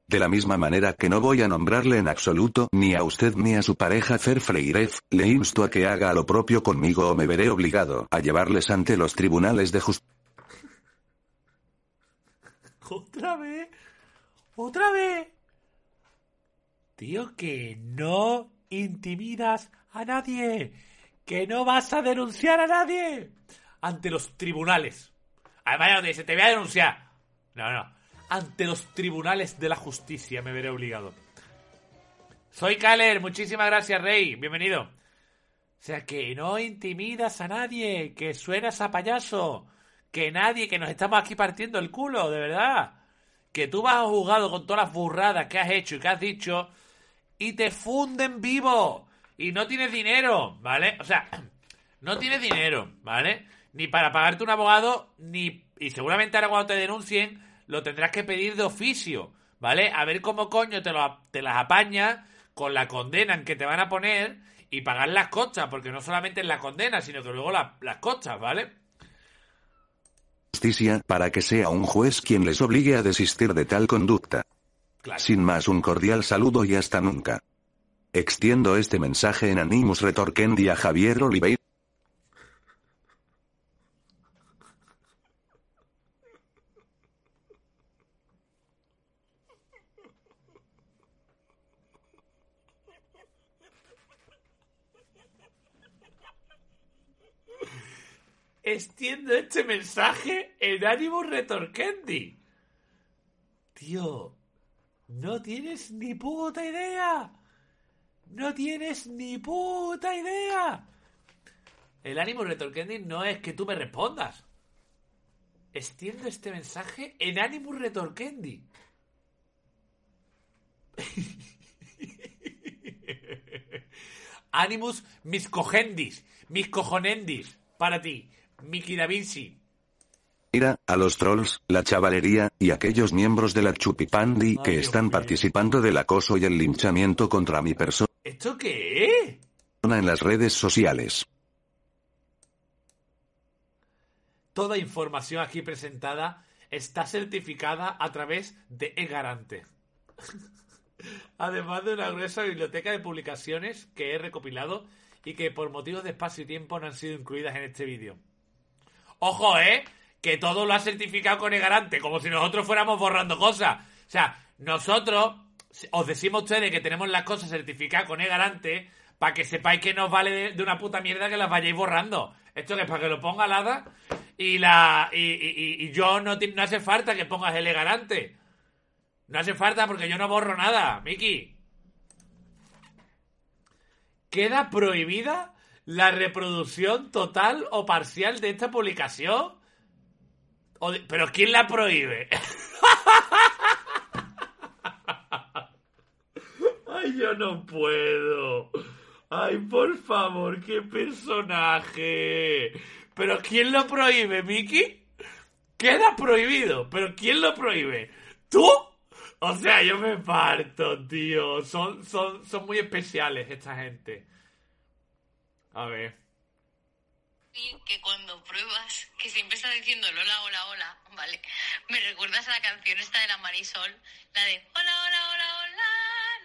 E: De la misma manera que no voy a nombrarle en absoluto ni a usted ni a su pareja Fer Fleiref, le insto a que haga lo propio conmigo o me veré obligado a llevarles ante los tribunales de justicia.
A: ¿Otra vez? ¿Otra vez? Tío, que no intimidas a nadie. Que no vas a denunciar a nadie. Ante los tribunales. Además, dice, te voy a denunciar. No, no. Ante los tribunales de la justicia me veré obligado. Soy Kaler, muchísimas gracias, Rey. Bienvenido. O sea, que no intimidas a nadie, que suenas a payaso, que nadie, que nos estamos aquí partiendo el culo, de verdad. Que tú vas a jugado con todas las burradas que has hecho y que has dicho y te funden vivo y no tienes dinero, ¿vale? O sea, [CLEARS THROAT] no tienes dinero, ¿vale? Ni para pagarte un abogado, ni... Y seguramente ahora cuando te denuncien, lo tendrás que pedir de oficio, ¿vale? A ver cómo coño te, lo, te las apañas con la condena en que te van a poner y pagar las costas, porque no solamente es la condena, sino que luego la- las costas, ¿vale?
E: justicia para que sea un juez quien les obligue a desistir de tal conducta. Sin más un cordial saludo y hasta nunca. Extiendo este mensaje en Animus Retorquendi a Javier Oliveira.
A: extiendo este mensaje en ánimo retorquendi. Tío, no tienes ni puta idea. No tienes ni puta idea. El ánimo retorquendi no es que tú me respondas. Extiendo este mensaje en ánimo retorquendi. [LAUGHS] Animus mis cogendis, mis cojonendis, para ti, Miki Da.
E: A los trolls, la chavalería, y aquellos miembros de la Chupipandi que están participando del acoso y el linchamiento contra mi persona
A: ¿Esto qué es?
E: en las redes sociales.
A: Toda información aquí presentada está certificada a través de eGarante. [LAUGHS] Además de una gruesa biblioteca de publicaciones que he recopilado y que por motivos de espacio y tiempo no han sido incluidas en este vídeo. Ojo, ¿eh? Que todo lo ha certificado con eGarante, como si nosotros fuéramos borrando cosas. O sea, nosotros os decimos a ustedes que tenemos las cosas certificadas con eGarante para que sepáis que nos vale de, una puta mierda que las vayáis borrando. Esto que es para que lo ponga Lada y la y, yo no, no hace falta que pongas el eGarante. No hace falta porque yo no borro nada, Miki. ¿Queda prohibida la reproducción total o parcial de esta publicación? ¿Pero quién la prohíbe? [LAUGHS] Ay, yo no puedo. Ay, por favor, qué personaje. ¿Pero quién lo prohíbe, Miki? Queda prohibido, pero ¿quién lo prohíbe? ¿Tú? O sea, yo me parto, tío. Son, son, son muy especiales esta gente. A ver.
L: Que cuando pruebas, que siempre estás diciendo Lola, hola, hola, vale, me recuerdas a la canción esta de la Marisol, la de hola, hola, hola, hola,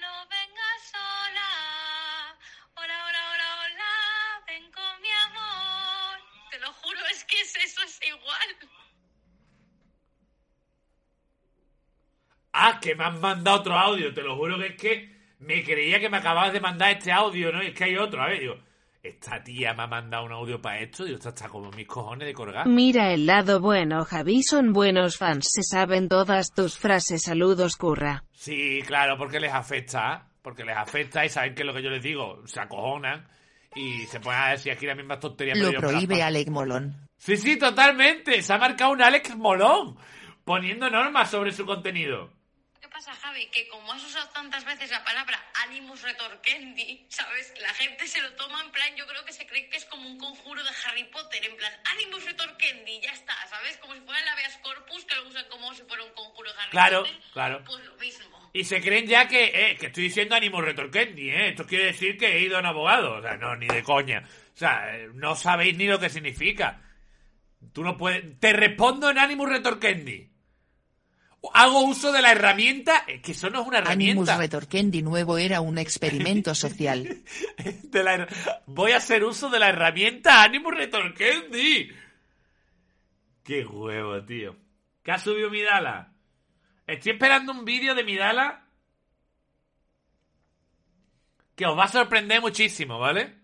L: no vengas sola, hola, hola, hola, hola, ven con mi amor, te lo juro, es que es eso, es igual.
A: Ah, que me han mandado otro audio. Te lo juro que es que me creía que me acababas de mandar este audio, ¿no? Es que hay otro. A ver, digo. Esta tía me ha mandado un audio para esto, y esta está como mis cojones de colgar.
B: Mira el lado bueno, Javi, son buenos fans, se saben todas tus frases, saludos, curra.
A: Sí, claro, porque les afecta, porque les afecta y saben que lo que yo les digo, se acojonan y se ponen a decir aquí las mismas tonterías.
C: Lo prohíbe. Alec Molón.
A: Sí, sí, totalmente. Se ha marcado un Alex Molón poniendo normas sobre su contenido.
L: ¿Qué pasa, Javi? Que como has usado tantas veces la palabra Animus Retorquendi, ¿sabes? La gente se lo toma en plan, yo creo que se cree que es como un conjuro de Harry Potter, en plan Animus Retorquendi, ya está, ¿sabes? Como si fuera el habeas corpus, que lo usan como si fuera un conjuro de Harry
A: Claro,
L: Potter.
A: claro.
L: Pues lo mismo.
A: Y se creen ya que, eh, que estoy diciendo ánimo retorquendi, ¿eh? Esto quiere decir que he ido a un abogado. O sea, no, ni de coña. O sea, eh, no sabéis ni lo que significa. Tú no puedes... Te respondo en ánimo retorquendi. Hago uso de la herramienta... eh, que eso no es una
C: Animus
A: herramienta.
C: Retorquendi nuevo era un experimento [LAUGHS] social.
A: De la her- Voy a hacer uso de la herramienta ánimo retorquendi. Qué huevo, tío. ¿Qué ha subido Midala? Estoy esperando un vídeo de Midala que os va a sorprender muchísimo, ¿vale?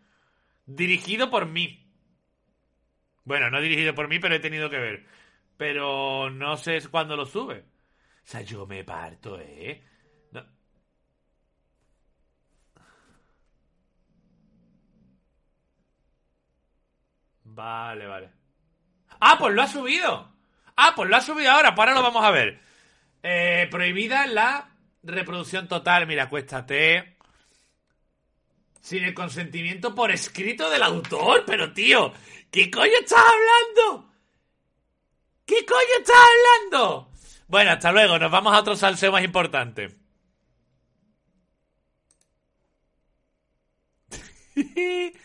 A: Dirigido por mí. Bueno, no dirigido por mí, pero he tenido que ver. Pero no sé cuándo lo sube. O sea, yo me parto, ¿eh? Vale, vale. Ah, pues lo ha subido. Ah, pues lo ha subido ahora, pues ahora lo vamos a ver. Eh, prohibida la reproducción total. Mira, acuéstate. Sin el consentimiento por escrito del autor. Pero tío, ¿qué coño estás hablando? ¿Qué coño estás hablando? Bueno, hasta luego. Nos vamos a otro salseo más importante. [LAUGHS]